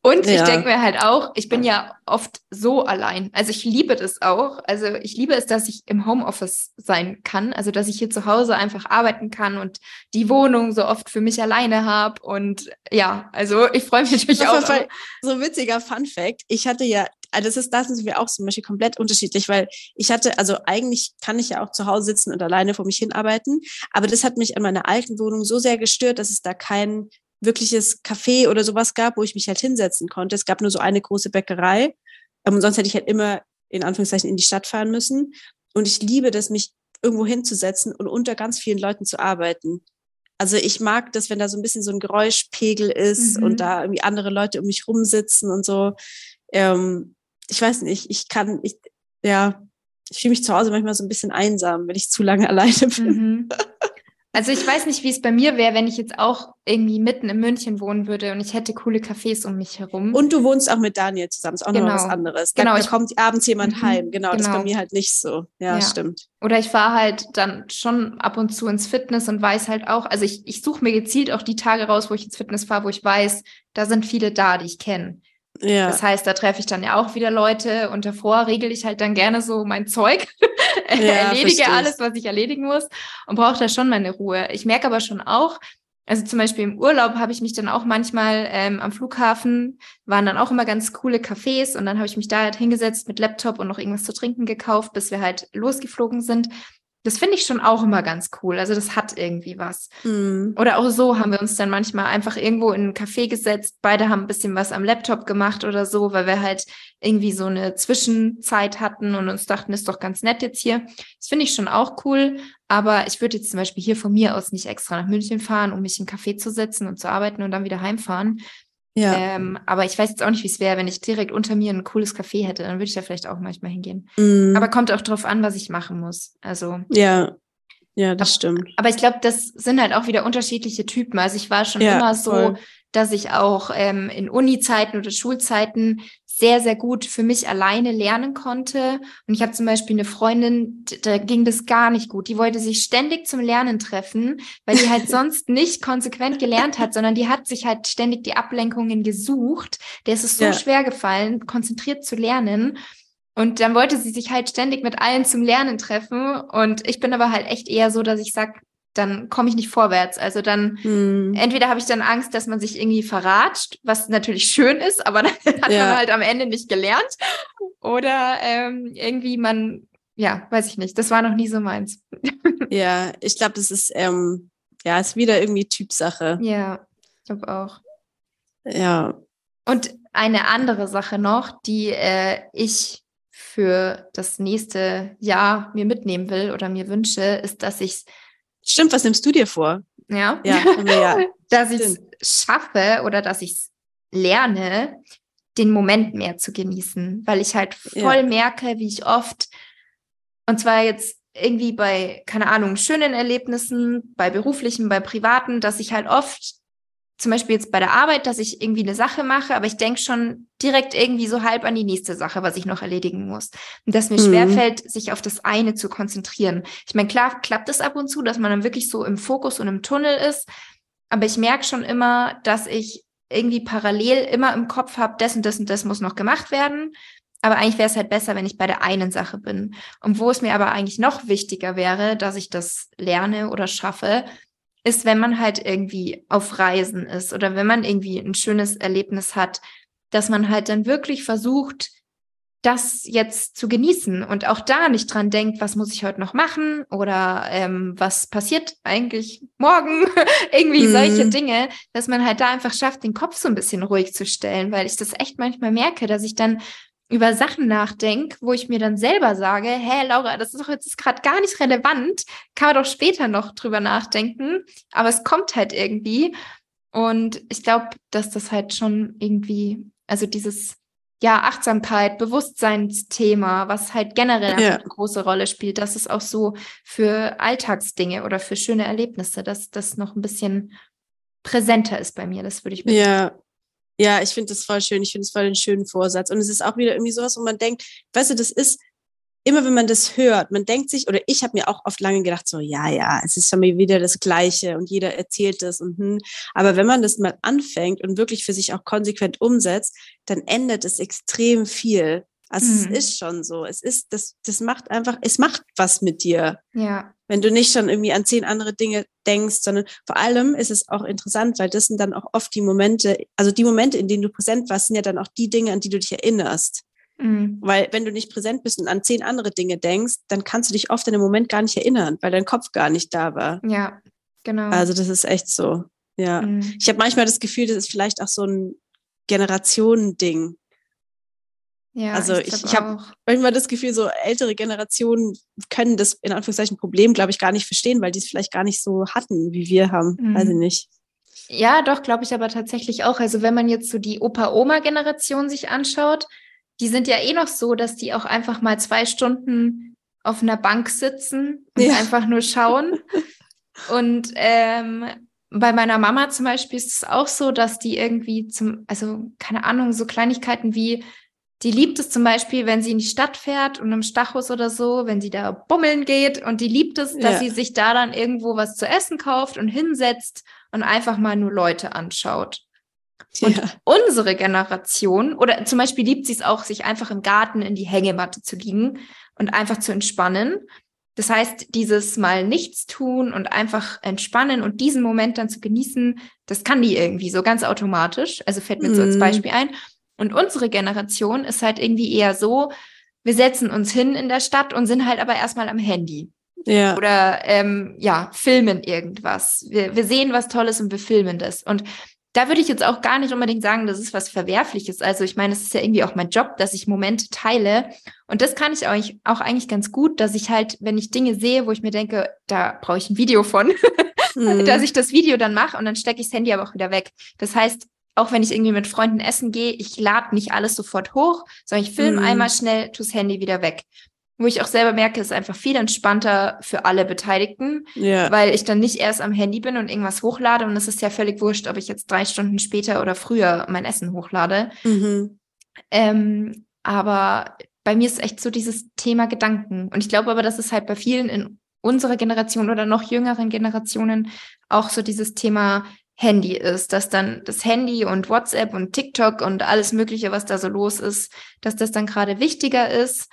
S1: Und ja. ich denke mir halt auch, ich bin ja oft so allein. Also ich liebe das auch. Also ich liebe es, dass ich im Homeoffice sein kann. Also dass ich hier zu Hause einfach arbeiten kann und die Wohnung so oft für mich alleine habe. Und ja, also ich freue mich natürlich auch. Fall,
S2: so witziger Fun Fact. Ich hatte ja, also das ist, da sind wir auch zum Beispiel komplett unterschiedlich, weil ich hatte, also eigentlich kann ich ja auch zu Hause sitzen und alleine vor mich hinarbeiten. Aber das hat mich in meiner alten Wohnung so sehr gestört, dass es da keinen wirkliches Café oder sowas gab, wo ich mich halt hinsetzen konnte. Es gab nur so eine große Bäckerei. Ähm, und sonst hätte ich halt immer in Anführungszeichen in die Stadt fahren müssen. Und ich liebe das, mich irgendwo hinzusetzen und unter ganz vielen Leuten zu arbeiten. Also ich mag das, wenn da so ein bisschen so ein Geräuschpegel ist mhm. und da irgendwie andere Leute um mich rumsitzen und so. Ähm, ich weiß nicht, ich kann, ich, ja, ich fühle mich zu Hause manchmal so ein bisschen einsam, wenn ich zu lange alleine bin. Mhm.
S1: Also ich weiß nicht, wie es bei mir wäre, wenn ich jetzt auch irgendwie mitten in München wohnen würde und ich hätte coole Cafés um mich herum.
S2: Und du wohnst auch mit Daniel zusammen, ist auch genau. noch was anderes. Da, genau, da kommt abends jemand mhm. heim. Genau, genau, das ist bei genau. mir halt nicht so. Ja, ja. stimmt.
S1: Oder ich fahre halt dann schon ab und zu ins Fitness und weiß halt auch, also ich, ich suche mir gezielt auch die Tage raus, wo ich ins Fitness fahre, wo ich weiß, da sind viele da, die ich kenne. Ja. Das heißt, da treffe ich dann ja auch wieder Leute und davor regel ich halt dann gerne so mein Zeug, ja, erledige alles, was ich erledigen muss und brauche da schon meine Ruhe. Ich merke aber schon auch, also zum Beispiel im Urlaub habe ich mich dann auch manchmal ähm, am Flughafen, waren dann auch immer ganz coole Cafés und dann habe ich mich da halt hingesetzt mit Laptop und noch irgendwas zu trinken gekauft, bis wir halt losgeflogen sind. Das finde ich schon auch immer ganz cool. Also das hat irgendwie was. Mhm. Oder auch so haben wir uns dann manchmal einfach irgendwo in ein Café gesetzt. Beide haben ein bisschen was am Laptop gemacht oder so, weil wir halt irgendwie so eine Zwischenzeit hatten und uns dachten, ist doch ganz nett jetzt hier. Das finde ich schon auch cool. Aber ich würde jetzt zum Beispiel hier von mir aus nicht extra nach München fahren, um mich im Café zu setzen und zu arbeiten und dann wieder heimfahren. Ja. Ähm, aber ich weiß jetzt auch nicht, wie es wäre, wenn ich direkt unter mir ein cooles Café hätte. Dann würde ich da vielleicht auch manchmal hingehen. Mm. Aber kommt auch drauf an, was ich machen muss. Also.
S2: Ja. Ja, das stimmt.
S1: Aber ich glaube, das sind halt auch wieder unterschiedliche Typen. Also ich war schon ja, immer so, voll. dass ich auch ähm, in Uni-Zeiten oder Schulzeiten sehr, sehr gut für mich alleine lernen konnte. Und ich habe zum Beispiel eine Freundin, da ging das gar nicht gut. Die wollte sich ständig zum Lernen treffen, weil die halt sonst nicht konsequent gelernt hat, sondern die hat sich halt ständig die Ablenkungen gesucht. Der ist es so ja. schwer gefallen, konzentriert zu lernen. Und dann wollte sie sich halt ständig mit allen zum Lernen treffen. Und ich bin aber halt echt eher so, dass ich sag, dann komme ich nicht vorwärts. Also dann hm. entweder habe ich dann Angst, dass man sich irgendwie verratscht, was natürlich schön ist, aber dann hat ja. man halt am Ende nicht gelernt. Oder ähm, irgendwie man, ja, weiß ich nicht. Das war noch nie so meins.
S2: ja, ich glaube, das ist ähm, ja ist wieder irgendwie Typsache.
S1: Ja, ich glaube auch.
S2: Ja.
S1: Und eine andere Sache noch, die äh, ich für das nächste Jahr mir mitnehmen will oder mir wünsche, ist, dass ich
S2: Stimmt, was nimmst du dir vor?
S1: ja,
S2: Ja, wir ja.
S1: dass ich es schaffe oder dass ich es lerne, den Moment mehr zu genießen, weil ich halt voll
S2: Ja.
S1: merke, wie ich oft, und zwar jetzt irgendwie bei, keine Ahnung, schönen Erlebnissen, bei beruflichen, bei privaten, dass ich halt oft, zum Beispiel jetzt bei der Arbeit, dass ich irgendwie eine Sache mache, aber ich denke schon direkt irgendwie so halb an die nächste Sache, was ich noch erledigen muss. Und dass mir
S2: Mhm.
S1: schwerfällt, sich auf das eine zu konzentrieren. Ich meine, klar klappt es ab und zu, dass man dann wirklich so im Fokus und im Tunnel ist, aber ich merke schon immer, dass ich irgendwie parallel immer im Kopf habe, das und das und das muss noch gemacht werden. Aber eigentlich wäre es halt besser, wenn ich bei der einen Sache bin. Und wo es mir aber eigentlich noch wichtiger wäre, dass ich das lerne oder schaffe, ist, wenn man halt irgendwie auf Reisen ist oder wenn man irgendwie ein schönes Erlebnis hat, dass man halt dann wirklich versucht, das jetzt zu genießen und auch da nicht dran denkt, was muss ich heute noch machen oder ähm, was passiert eigentlich morgen, irgendwie
S2: Mhm.
S1: solche Dinge, dass man halt da einfach schafft, den Kopf so ein bisschen ruhig zu stellen, weil ich das echt manchmal merke, dass ich dann über Sachen nachdenke, wo ich mir dann selber sage, hä, Laura, das ist doch jetzt gerade gar nicht relevant, kann man doch später noch drüber nachdenken, aber es kommt halt irgendwie und ich glaube, dass das halt schon irgendwie, also dieses ja, Achtsamkeit, Bewusstseinsthema, was halt generell
S2: Ja.
S1: eine große Rolle spielt, das ist auch so für Alltagsdinge oder für schöne Erlebnisse, dass das noch ein bisschen präsenter ist bei mir. Das würde ich mir
S2: Ja. Ja, ich finde das voll schön. Ich finde es voll den schönen Vorsatz. Und es ist auch wieder irgendwie sowas, wo man denkt, weißt du, das ist, immer wenn man das hört, man denkt sich, oder ich habe mir auch oft lange gedacht, so, ja, ja, es ist schon wieder das Gleiche und jeder erzählt das und hm. Aber wenn man das mal anfängt und wirklich für sich auch konsequent umsetzt, dann ändert es extrem viel. Also
S1: Mhm.
S2: es ist schon so. Es ist, das, das macht einfach, es macht was mit dir
S1: Ja,
S2: wenn du nicht schon irgendwie an zehn andere Dinge denkst, sondern vor allem ist es auch interessant, weil das sind dann auch oft die Momente, also die Momente, in denen du präsent warst, sind ja dann auch die Dinge, an die du dich erinnerst.
S1: Mhm.
S2: Weil wenn du nicht präsent bist und an zehn andere Dinge denkst, dann kannst du dich oft in dem Moment gar nicht erinnern, weil dein Kopf gar nicht da war.
S1: ja, genau.
S2: Also das ist echt so. Ja.
S1: Mhm.
S2: Ich habe manchmal das Gefühl, das ist vielleicht auch so ein Generationending.
S1: Ja,
S2: also ich- ich hab-
S1: auch.
S2: Manchmal das Gefühl, so ältere Generationen können das in Anführungszeichen Problem, glaube ich, gar nicht verstehen, weil die es vielleicht gar nicht so hatten, wie wir haben.
S1: Mhm.
S2: Weiß ich nicht.
S1: Ja, doch, glaube ich aber tatsächlich auch. Also wenn man jetzt so die Opa-Oma-Generation sich anschaut, die sind ja eh noch so, dass die auch einfach mal zwei Stunden auf einer Bank sitzen und
S2: Ja.
S1: einfach nur schauen. und ähm, bei meiner Mama zum Beispiel ist es auch so, dass die irgendwie zum, also keine Ahnung, so Kleinigkeiten wie, die liebt es zum Beispiel, wenn sie in die Stadt fährt und im Stachus oder so, wenn sie da bummeln geht und die liebt es, dass
S2: Ja.
S1: sie sich da dann irgendwo was zu essen kauft und hinsetzt und einfach mal nur Leute anschaut. Und
S2: Ja.
S1: unsere Generation, oder zum Beispiel liebt sie es auch, sich einfach im Garten in die Hängematte zu liegen und einfach zu entspannen. Das heißt, dieses mal nichts tun und einfach entspannen und diesen Moment dann zu genießen, das kann die irgendwie so ganz automatisch. Also fällt mir jetzt so als
S2: Mhm.
S1: Beispiel ein. Und unsere Generation ist halt irgendwie eher so, wir setzen uns hin in der Stadt und sind halt aber erstmal am Handy
S2: Ja.
S1: oder ähm, ja, filmen irgendwas. Wir, wir sehen was Tolles und wir filmen das. Und da würde ich jetzt auch gar nicht unbedingt sagen, das ist was Verwerfliches. Also ich meine, es ist ja irgendwie auch mein Job, dass ich Momente teile. Und das kann ich auch, auch eigentlich ganz gut, dass ich halt, wenn ich Dinge sehe, wo ich mir denke, da brauche ich ein Video von,
S2: Mhm.
S1: dass ich das Video dann mache und dann stecke ich das Handy aber auch wieder weg. Das heißt, auch wenn ich irgendwie mit Freunden essen gehe, ich lade nicht alles sofort hoch, sondern ich filme
S2: Mhm.
S1: einmal schnell, tu das Handy wieder weg. Wo ich auch selber merke, es ist einfach viel entspannter für alle Beteiligten,
S2: ja.
S1: weil ich dann nicht erst am Handy bin und irgendwas hochlade und es ist ja völlig wurscht, ob ich jetzt drei Stunden später oder früher mein Essen hochlade.
S2: Mhm.
S1: Ähm, aber bei mir ist echt so dieses Thema Gedanken. Und ich glaube aber, dass es halt bei vielen in unserer Generation oder noch jüngeren Generationen auch so dieses Thema Handy ist, dass dann das Handy und WhatsApp und TikTok und alles Mögliche, was da so los ist, dass das dann gerade wichtiger ist.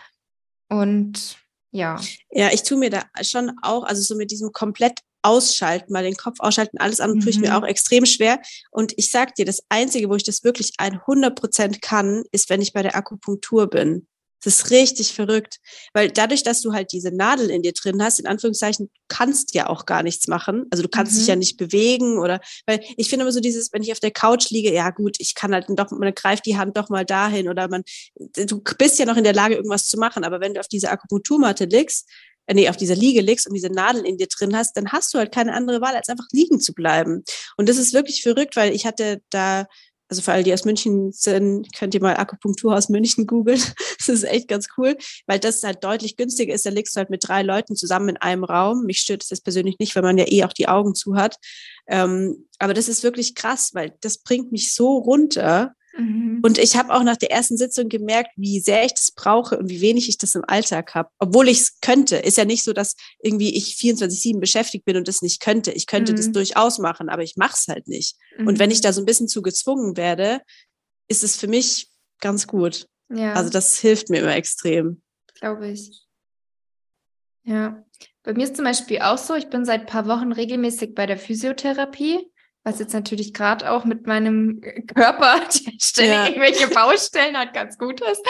S1: Und ja.
S2: Ja, ich tue mir da schon auch, also so mit diesem komplett ausschalten, mal den Kopf ausschalten, alles andere tue ich
S1: Mhm.
S2: mir auch extrem schwer. Und ich sag dir, das Einzige, wo ich das wirklich 100 Prozent kann, ist, wenn ich bei der Akupunktur bin. Das ist richtig verrückt, weil dadurch, dass du halt diese Nadel in dir drin hast, in Anführungszeichen, kannst ja auch gar nichts machen. Also du kannst
S1: Mhm.
S2: dich ja nicht bewegen oder, weil ich finde immer so dieses, wenn ich auf der Couch liege, ja gut, ich kann halt doch, man greift die Hand doch mal dahin oder man, du bist ja noch in der Lage, irgendwas zu machen, aber wenn du auf dieser Akupunkturmatte liegst, äh, nee, auf dieser Liege liegst und diese Nadeln in dir drin hast, dann hast du halt keine andere Wahl, als einfach liegen zu bleiben. Und das ist wirklich verrückt, weil ich hatte da also für alle, die aus München sind, könnt ihr mal Akupunktur aus München googeln. Das ist echt ganz cool, weil das halt deutlich günstiger ist. Da liegst du halt mit drei Leuten zusammen in einem Raum. Mich stört das jetzt persönlich nicht, weil man ja eh auch die Augen zu hat. Ähm, aber das ist wirklich krass, weil das bringt mich so runter. Mhm. Und ich habe auch nach der ersten Sitzung gemerkt, wie sehr ich das brauche und wie wenig ich das im Alltag habe. Obwohl ich es könnte. Ist ja nicht so, dass irgendwie ich 24-7 beschäftigt bin und das nicht könnte. Ich könnte mhm. das durchaus machen, aber ich mache es halt nicht. Mhm. Und wenn ich da so ein bisschen zu gezwungen werde, ist es für mich ganz gut. Ja. Also das hilft mir immer extrem.
S1: Glaube ich. Ja. Bei mir ist zum Beispiel auch so, ich bin seit ein paar Wochen regelmäßig bei der Physiotherapie was jetzt natürlich gerade auch mit meinem Körper, der ständig ja. irgendwelche Baustellen hat, ganz gut ist.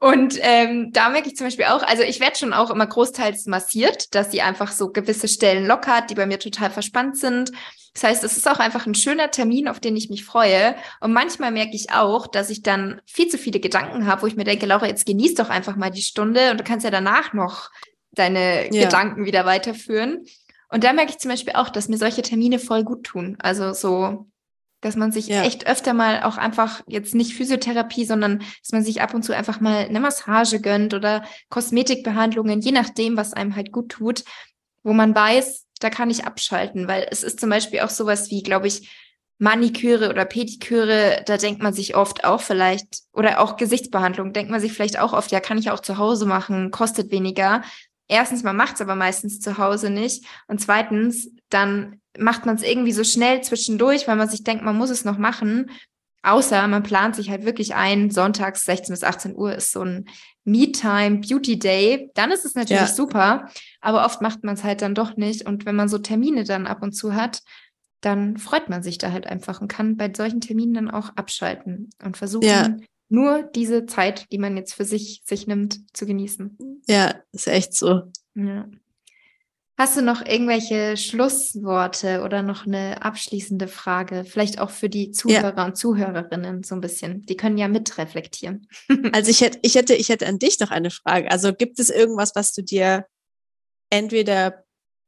S1: Und ähm, da merke ich zum Beispiel auch, also ich werde schon auch immer großteils massiert, dass sie einfach so gewisse Stellen lockert, die bei mir total verspannt sind. Das heißt, es ist auch einfach ein schöner Termin, auf den ich mich freue. Und manchmal merke ich auch, dass ich dann viel zu viele Gedanken habe, wo ich mir denke, Laura, jetzt genieß doch einfach mal die Stunde und du kannst ja danach noch deine ja. Gedanken wieder weiterführen. Und da merke ich zum Beispiel auch, dass mir solche Termine voll gut tun. Also so, dass man sich ja. echt öfter mal auch einfach jetzt nicht Physiotherapie, sondern dass man sich ab und zu einfach mal eine Massage gönnt oder Kosmetikbehandlungen, je nachdem, was einem halt gut tut, wo man weiß, da kann ich abschalten, weil es ist zum Beispiel auch sowas wie, glaube ich, Maniküre oder Pediküre, da denkt man sich oft auch vielleicht, oder auch Gesichtsbehandlung, denkt man sich vielleicht auch oft, ja, kann ich auch zu Hause machen, kostet weniger erstens, man macht es aber meistens zu Hause nicht. Und zweitens, dann macht man es irgendwie so schnell zwischendurch, weil man sich denkt, man muss es noch machen. Außer man plant sich halt wirklich ein, sonntags 16 bis 18 Uhr ist so ein Me-Time Beauty Day. Dann ist es natürlich ja. super, aber oft macht man es halt dann doch nicht. Und wenn man so Termine dann ab und zu hat, dann freut man sich da halt einfach und kann bei solchen Terminen dann auch abschalten und versuchen, ja nur diese Zeit, die man jetzt für sich sich nimmt, zu genießen.
S2: Ja, ist echt so.
S1: Ja. Hast du noch irgendwelche Schlussworte oder noch eine abschließende Frage? Vielleicht auch für die Zuhörer ja. und Zuhörerinnen so ein bisschen. Die können ja mitreflektieren.
S2: Also ich hätte, ich hätte, ich hätte an dich noch eine Frage. Also gibt es irgendwas, was du dir entweder,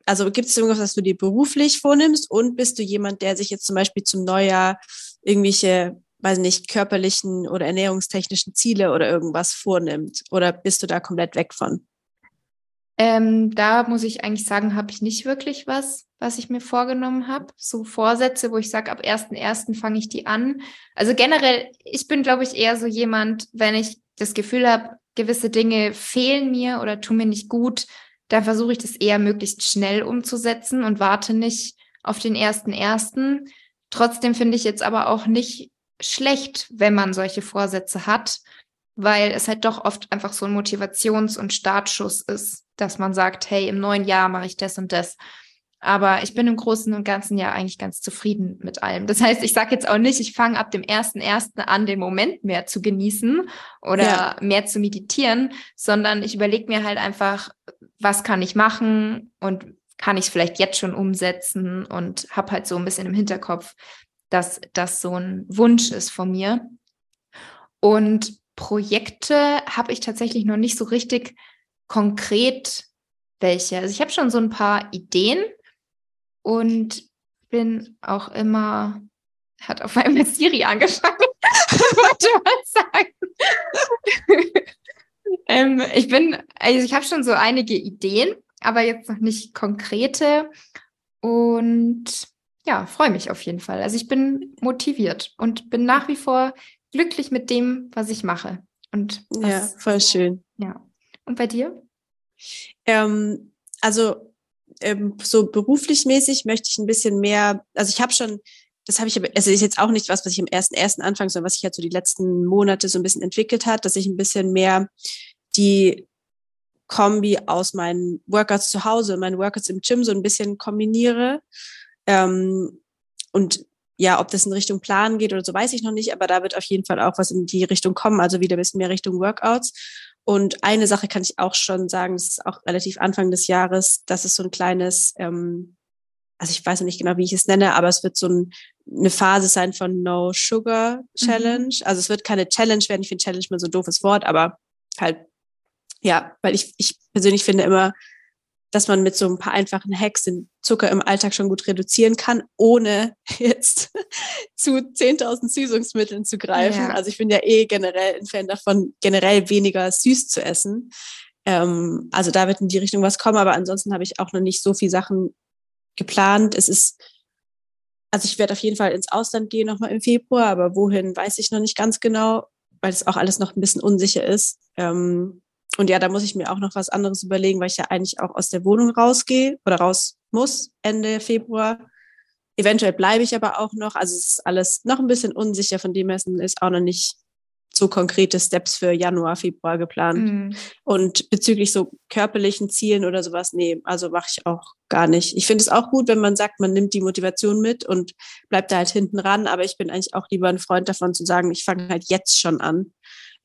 S2: also gibt es irgendwas, was du dir beruflich vornimmst und bist du jemand, der sich jetzt zum Beispiel zum Neujahr irgendwelche weiß nicht, körperlichen oder ernährungstechnischen Ziele oder irgendwas vornimmt? Oder bist du da komplett weg von?
S1: Ähm, da muss ich eigentlich sagen, habe ich nicht wirklich was, was ich mir vorgenommen habe. So Vorsätze, wo ich sage, ab 1.1. fange ich die an. Also generell, ich bin, glaube ich, eher so jemand, wenn ich das Gefühl habe, gewisse Dinge fehlen mir oder tun mir nicht gut, dann versuche ich das eher möglichst schnell umzusetzen und warte nicht auf den 1.1. Trotzdem finde ich jetzt aber auch nicht schlecht, wenn man solche Vorsätze hat, weil es halt doch oft einfach so ein Motivations- und Startschuss ist, dass man sagt, hey, im neuen Jahr mache ich das und das. Aber ich bin im Großen und Ganzen ja eigentlich ganz zufrieden mit allem. Das heißt, ich sage jetzt auch nicht, ich fange ab dem ersten ersten an, den Moment mehr zu genießen oder ja. mehr zu meditieren, sondern ich überlege mir halt einfach, was kann ich machen und kann ich es vielleicht jetzt schon umsetzen und habe halt so ein bisschen im Hinterkopf, dass das so ein Wunsch ist von mir. Und Projekte habe ich tatsächlich noch nicht so richtig konkret welche. Also ich habe schon so ein paar Ideen und bin auch immer, hat auf einmal Siri angefangen, wollte mal sagen. ähm, ich bin, also ich habe schon so einige Ideen, aber jetzt noch nicht konkrete. Und ja, freue mich auf jeden Fall. Also ich bin motiviert und bin nach wie vor glücklich mit dem, was ich mache. Und
S2: was, ja, voll schön.
S1: Ja. Und bei dir?
S2: Ähm, also ähm, so beruflich mäßig möchte ich ein bisschen mehr, also ich habe schon, das habe ich, also ist jetzt auch nicht was, was ich im ersten ersten Anfang, sondern was sich halt so die letzten Monate so ein bisschen entwickelt hat, dass ich ein bisschen mehr die Kombi aus meinen Workouts zu Hause und meinen Workouts im Gym so ein bisschen kombiniere. Ähm, und ja, ob das in Richtung Plan geht oder so, weiß ich noch nicht, aber da wird auf jeden Fall auch was in die Richtung kommen, also wieder ein bisschen mehr Richtung Workouts. Und eine Sache kann ich auch schon sagen, das ist auch relativ Anfang des Jahres, das ist so ein kleines, ähm, also ich weiß noch nicht genau, wie ich es nenne, aber es wird so ein, eine Phase sein von No Sugar Challenge. Mhm. Also es wird keine Challenge werden, ich finde Challenge mal so ein doofes Wort, aber halt, ja, weil ich, ich persönlich finde immer, dass man mit so ein paar einfachen Hacks den Zucker im Alltag schon gut reduzieren kann, ohne jetzt zu 10.000 Süßungsmitteln zu greifen. Ja. Also ich bin ja eh generell ein Fan davon, generell weniger süß zu essen. Ähm, also da wird in die Richtung was kommen, aber ansonsten habe ich auch noch nicht so viel Sachen geplant. Es ist, also ich werde auf jeden Fall ins Ausland gehen nochmal im Februar, aber wohin weiß ich noch nicht ganz genau, weil es auch alles noch ein bisschen unsicher ist. Ähm, und ja, da muss ich mir auch noch was anderes überlegen, weil ich ja eigentlich auch aus der Wohnung rausgehe oder raus muss Ende Februar. Eventuell bleibe ich aber auch noch. Also es ist alles noch ein bisschen unsicher. Von dem her ist auch noch nicht so konkrete Steps für Januar, Februar geplant. Mhm. Und bezüglich so körperlichen Zielen oder sowas, nee, also mache ich auch gar nicht. Ich finde es auch gut, wenn man sagt, man nimmt die Motivation mit und bleibt da halt hinten ran. Aber ich bin eigentlich auch lieber ein Freund davon zu sagen, ich fange halt jetzt schon an.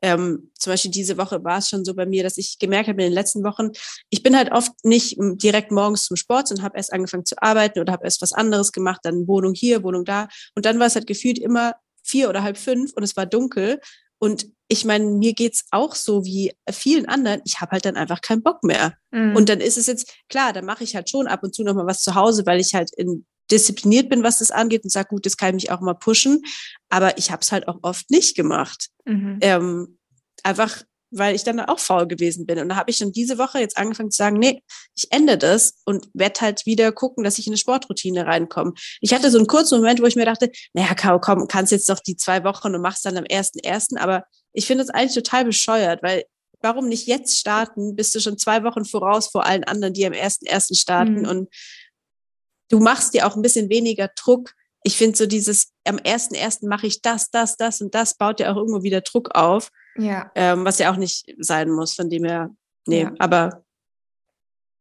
S2: Ähm, zum Beispiel diese Woche war es schon so bei mir, dass ich gemerkt habe in den letzten Wochen, ich bin halt oft nicht direkt morgens zum Sport und habe erst angefangen zu arbeiten oder habe erst was anderes gemacht, dann Wohnung hier, Wohnung da. Und dann war es halt gefühlt immer vier oder halb fünf und es war dunkel. Und ich meine, mir geht's auch so wie vielen anderen. Ich habe halt dann einfach keinen Bock mehr. Mhm. Und dann ist es jetzt, klar, dann mache ich halt schon ab und zu nochmal was zu Hause, weil ich halt in, diszipliniert bin, was das angeht und sage, gut, das kann ich mich auch mal pushen. Aber ich habe es halt auch oft nicht gemacht. Mhm. Ähm, einfach weil ich dann auch faul gewesen bin. Und da habe ich schon diese Woche jetzt angefangen zu sagen, nee, ich ende das und werde halt wieder gucken, dass ich in eine Sportroutine reinkomme. Ich hatte so einen kurzen Moment, wo ich mir dachte, naja, Caro, komm, kannst jetzt doch die zwei Wochen und machst dann am ersten ersten. Aber ich finde das eigentlich total bescheuert, weil warum nicht jetzt starten? Bist du schon zwei Wochen voraus vor allen anderen, die am ersten ersten starten mhm. und du machst dir auch ein bisschen weniger Druck. Ich finde so dieses, am ersten ersten mache ich das, das, das und das, baut ja auch irgendwo wieder Druck auf. Ja. Ähm, was ja auch nicht sein muss, von dem her, nee, ja. aber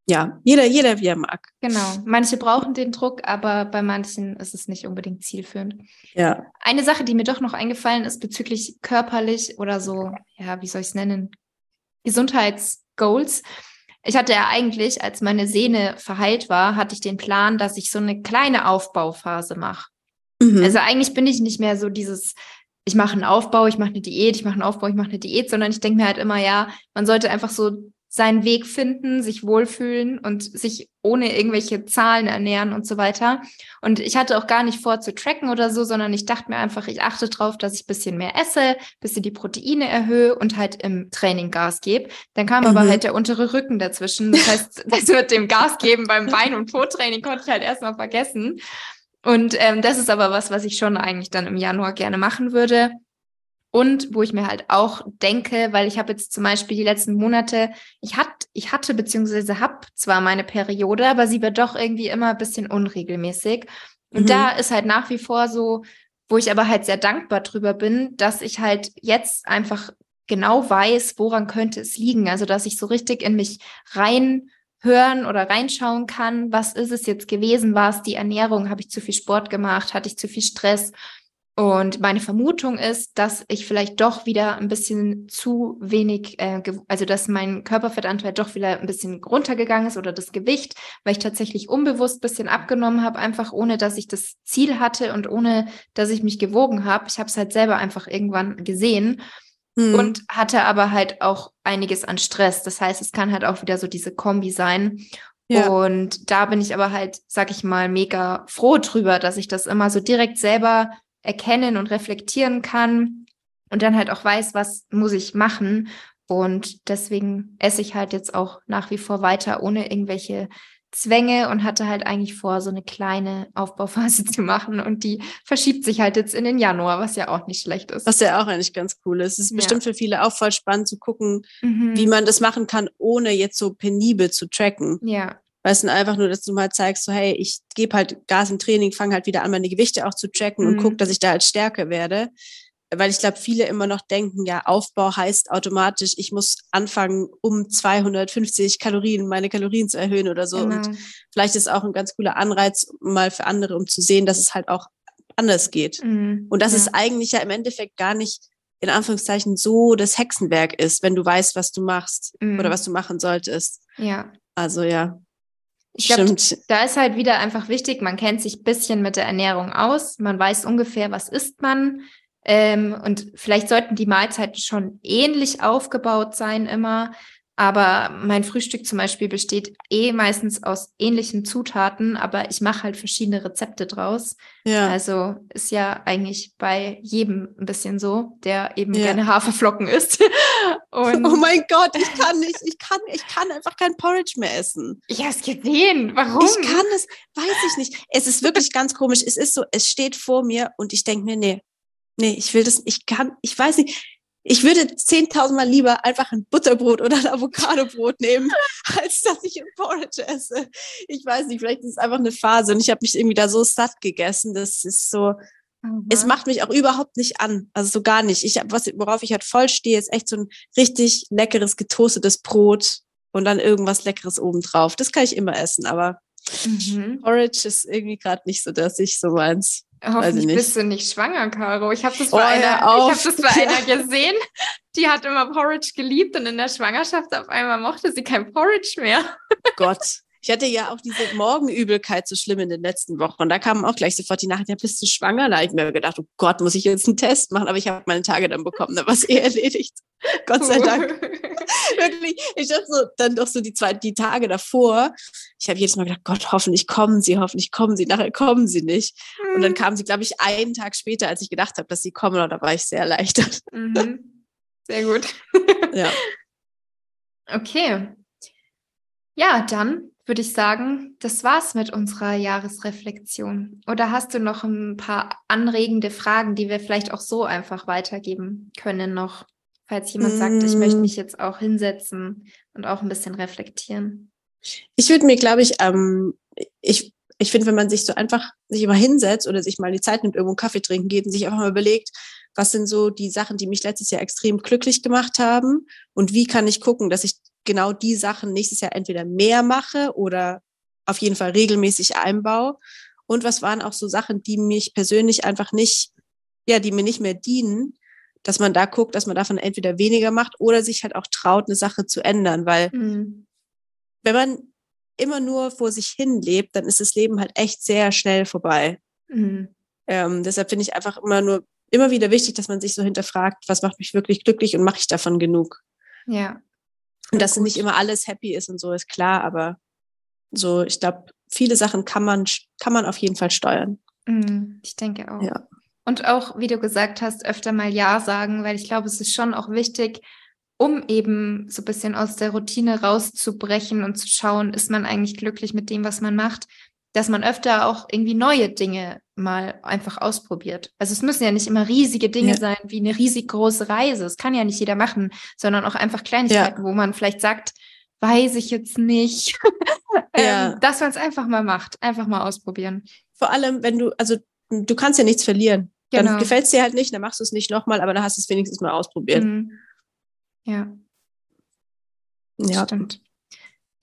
S2: ja, jeder, jeder wie er mag.
S1: Genau. Manche brauchen den Druck, aber bei manchen ist es nicht unbedingt zielführend.
S2: Ja.
S1: Eine Sache, die mir doch noch eingefallen ist bezüglich körperlich oder so, ja, wie soll ich es nennen? Gesundheitsgoals. Ich hatte ja eigentlich, als meine Sehne verheilt war, hatte ich den Plan, dass ich so eine kleine Aufbauphase mache. Mhm. Also eigentlich bin ich nicht mehr so dieses ich mache einen Aufbau, ich mache eine Diät, ich mache einen Aufbau, ich mache eine Diät, sondern ich denke mir halt immer, ja, man sollte einfach so seinen Weg finden, sich wohlfühlen und sich ohne irgendwelche Zahlen ernähren und so weiter. Und ich hatte auch gar nicht vor zu tracken oder so, sondern ich dachte mir einfach, ich achte darauf, dass ich ein bisschen mehr esse, bisschen die Proteine erhöhe und halt im Training Gas gebe. Dann kam mhm. aber halt der untere Rücken dazwischen. Das heißt, das wird dem Gas geben beim Bein- und Po-Training konnte ich halt erstmal vergessen. Und ähm, das ist aber was, was ich schon eigentlich dann im Januar gerne machen würde. Und wo ich mir halt auch denke, weil ich habe jetzt zum Beispiel die letzten Monate, ich, hat, ich hatte beziehungsweise habe zwar meine Periode, aber sie wird doch irgendwie immer ein bisschen unregelmäßig. Und mhm. da ist halt nach wie vor so, wo ich aber halt sehr dankbar drüber bin, dass ich halt jetzt einfach genau weiß, woran könnte es liegen. Also dass ich so richtig in mich rein hören oder reinschauen kann, was ist es jetzt gewesen? War es die Ernährung? Habe ich zu viel Sport gemacht? Hatte ich zu viel Stress? Und meine Vermutung ist, dass ich vielleicht doch wieder ein bisschen zu wenig, äh, also dass mein Körperfettanteil doch wieder ein bisschen runtergegangen ist oder das Gewicht, weil ich tatsächlich unbewusst ein bisschen abgenommen habe, einfach ohne dass ich das Ziel hatte und ohne dass ich mich gewogen habe. Ich habe es halt selber einfach irgendwann gesehen mhm. und hatte aber halt auch einiges an Stress. Das heißt, es kann halt auch wieder so diese Kombi sein. Ja. Und da bin ich aber halt, sag ich mal, mega froh drüber, dass ich das immer so direkt selber erkennen und reflektieren kann und dann halt auch weiß, was muss ich machen. Und deswegen esse ich halt jetzt auch nach wie vor weiter ohne irgendwelche Zwänge und hatte halt eigentlich vor, so eine kleine Aufbauphase zu machen. Und die verschiebt sich halt jetzt in den Januar, was ja auch nicht schlecht ist.
S2: Was ja auch eigentlich ganz cool ist. Es ist ja. bestimmt für viele auch voll spannend zu gucken, mhm. wie man das machen kann, ohne jetzt so penibel zu tracken.
S1: Ja.
S2: Weißt du, einfach nur, dass du mal zeigst, so, hey, ich gebe halt Gas im Training, fange halt wieder an, meine Gewichte auch zu tracken mhm. und guck, dass ich da halt stärker werde weil ich glaube, viele immer noch denken, ja, Aufbau heißt automatisch, ich muss anfangen, um 250 Kalorien, meine Kalorien zu erhöhen oder so. Genau. Und vielleicht ist auch ein ganz cooler Anreiz mal für andere, um zu sehen, dass es halt auch anders geht. Mhm. Und dass ja. es eigentlich ja im Endeffekt gar nicht in Anführungszeichen so das Hexenwerk ist, wenn du weißt, was du machst mhm. oder was du machen solltest.
S1: Ja.
S2: Also ja.
S1: Ich glaube, da ist halt wieder einfach wichtig, man kennt sich bisschen mit der Ernährung aus, man weiß ungefähr, was isst man, ähm, und vielleicht sollten die Mahlzeiten schon ähnlich aufgebaut sein immer. Aber mein Frühstück zum Beispiel besteht eh meistens aus ähnlichen Zutaten, aber ich mache halt verschiedene Rezepte draus. Ja. Also ist ja eigentlich bei jedem ein bisschen so, der eben ja. gerne Haferflocken isst.
S2: Und oh mein Gott, ich kann nicht, ich kann, ich kann einfach kein Porridge mehr essen.
S1: Ich habe es gesehen. Warum?
S2: Ich kann es, weiß ich nicht. Es ist wirklich ganz komisch. Es ist so, es steht vor mir und ich denke mir, nee, nee, ich will das, ich kann, ich weiß nicht ich würde zehntausendmal lieber einfach ein Butterbrot oder ein Avocadobrot nehmen, als dass ich ein Porridge esse. Ich weiß nicht, vielleicht ist es einfach eine Phase und ich habe mich irgendwie da so satt gegessen. Das ist so, mhm. es macht mich auch überhaupt nicht an. Also so gar nicht. Ich, was, worauf ich halt voll stehe, ist echt so ein richtig leckeres, getoastetes Brot und dann irgendwas Leckeres obendrauf. Das kann ich immer essen, aber mhm. Porridge ist irgendwie gerade nicht so, dass ich so meins.
S1: Hoffentlich bist du nicht schwanger, Caro. Ich habe das, bei, oh, einer, hab das bei ja. einer gesehen, die hat immer Porridge geliebt und in der Schwangerschaft auf einmal mochte sie kein Porridge mehr.
S2: Gott. Ich hatte ja auch diese Morgenübelkeit so schlimm in den letzten Wochen. Und da kam auch gleich sofort die Nachricht, ja, bist du schwanger? Da habe ich mir gedacht, oh Gott, muss ich jetzt einen Test machen? Aber ich habe meine Tage dann bekommen, da war es eh erledigt. Gott sei Dank. Wirklich. Ich dachte so, dann doch so die zwei, die Tage davor. Ich habe jedes Mal gedacht, Gott, hoffentlich kommen sie, hoffentlich kommen sie. Nachher kommen sie nicht. Und dann hm. kamen sie, glaube ich, einen Tag später, als ich gedacht habe, dass sie kommen. Und da war ich sehr erleichtert.
S1: Mhm. Sehr gut.
S2: ja.
S1: Okay. Ja, dann würde ich sagen, das war's mit unserer Jahresreflexion. Oder hast du noch ein paar anregende Fragen, die wir vielleicht auch so einfach weitergeben können noch, falls jemand mm. sagt, ich möchte mich jetzt auch hinsetzen und auch ein bisschen reflektieren?
S2: Ich würde mir, glaube ich, ähm, ich, ich finde, wenn man sich so einfach sich immer hinsetzt oder sich mal die Zeit nimmt, irgendwo einen Kaffee trinken geht und sich einfach mal überlegt, was sind so die Sachen, die mich letztes Jahr extrem glücklich gemacht haben und wie kann ich gucken, dass ich genau die Sachen nächstes Jahr entweder mehr mache oder auf jeden Fall regelmäßig einbaue. Und was waren auch so Sachen, die mich persönlich einfach nicht, ja, die mir nicht mehr dienen, dass man da guckt, dass man davon entweder weniger macht oder sich halt auch traut, eine Sache zu ändern. Weil mhm. wenn man immer nur vor sich hin lebt, dann ist das Leben halt echt sehr schnell vorbei. Mhm. Ähm, deshalb finde ich einfach immer nur immer wieder wichtig, dass man sich so hinterfragt, was macht mich wirklich glücklich und mache ich davon genug?
S1: Ja,
S2: und dass gut. nicht immer alles happy ist und so ist klar, aber so, ich glaube, viele Sachen kann man, kann man auf jeden Fall steuern.
S1: Mm, ich denke auch.
S2: Ja.
S1: Und auch, wie du gesagt hast, öfter mal Ja sagen, weil ich glaube, es ist schon auch wichtig, um eben so ein bisschen aus der Routine rauszubrechen und zu schauen, ist man eigentlich glücklich mit dem, was man macht, dass man öfter auch irgendwie neue Dinge mal einfach ausprobiert. Also es müssen ja nicht immer riesige Dinge ja. sein, wie eine riesig große Reise. Das kann ja nicht jeder machen, sondern auch einfach Kleinigkeiten, ja. wo man vielleicht sagt, weiß ich jetzt nicht. Ja. ähm, dass man es einfach mal macht, einfach mal ausprobieren.
S2: Vor allem, wenn du, also du kannst ja nichts verlieren. Genau. Dann gefällt es dir halt nicht, dann machst du es nicht nochmal, aber dann hast du es wenigstens mal ausprobiert. Mhm.
S1: Ja. Ja. Stimmt.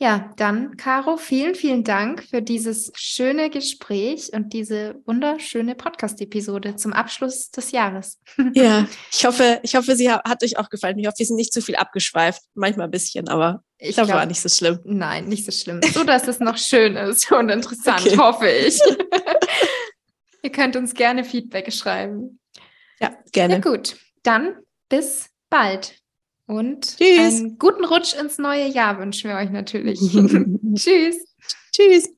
S1: Ja, dann, Caro, vielen, vielen Dank für dieses schöne Gespräch und diese wunderschöne Podcast-Episode zum Abschluss des Jahres.
S2: Ja, ich hoffe, ich hoffe, sie hat euch auch gefallen. Ich hoffe, wir sind nicht zu viel abgeschweift. Manchmal ein bisschen, aber ich glaube, war nicht so schlimm.
S1: Nein, nicht so schlimm. So, dass es noch schön ist und interessant, okay. hoffe ich. Ihr könnt uns gerne Feedback schreiben.
S2: Ja, gerne.
S1: Ja, gut. Dann bis bald. Und Tschüss. einen guten Rutsch ins neue Jahr wünschen wir euch natürlich. Tschüss.
S2: Tschüss.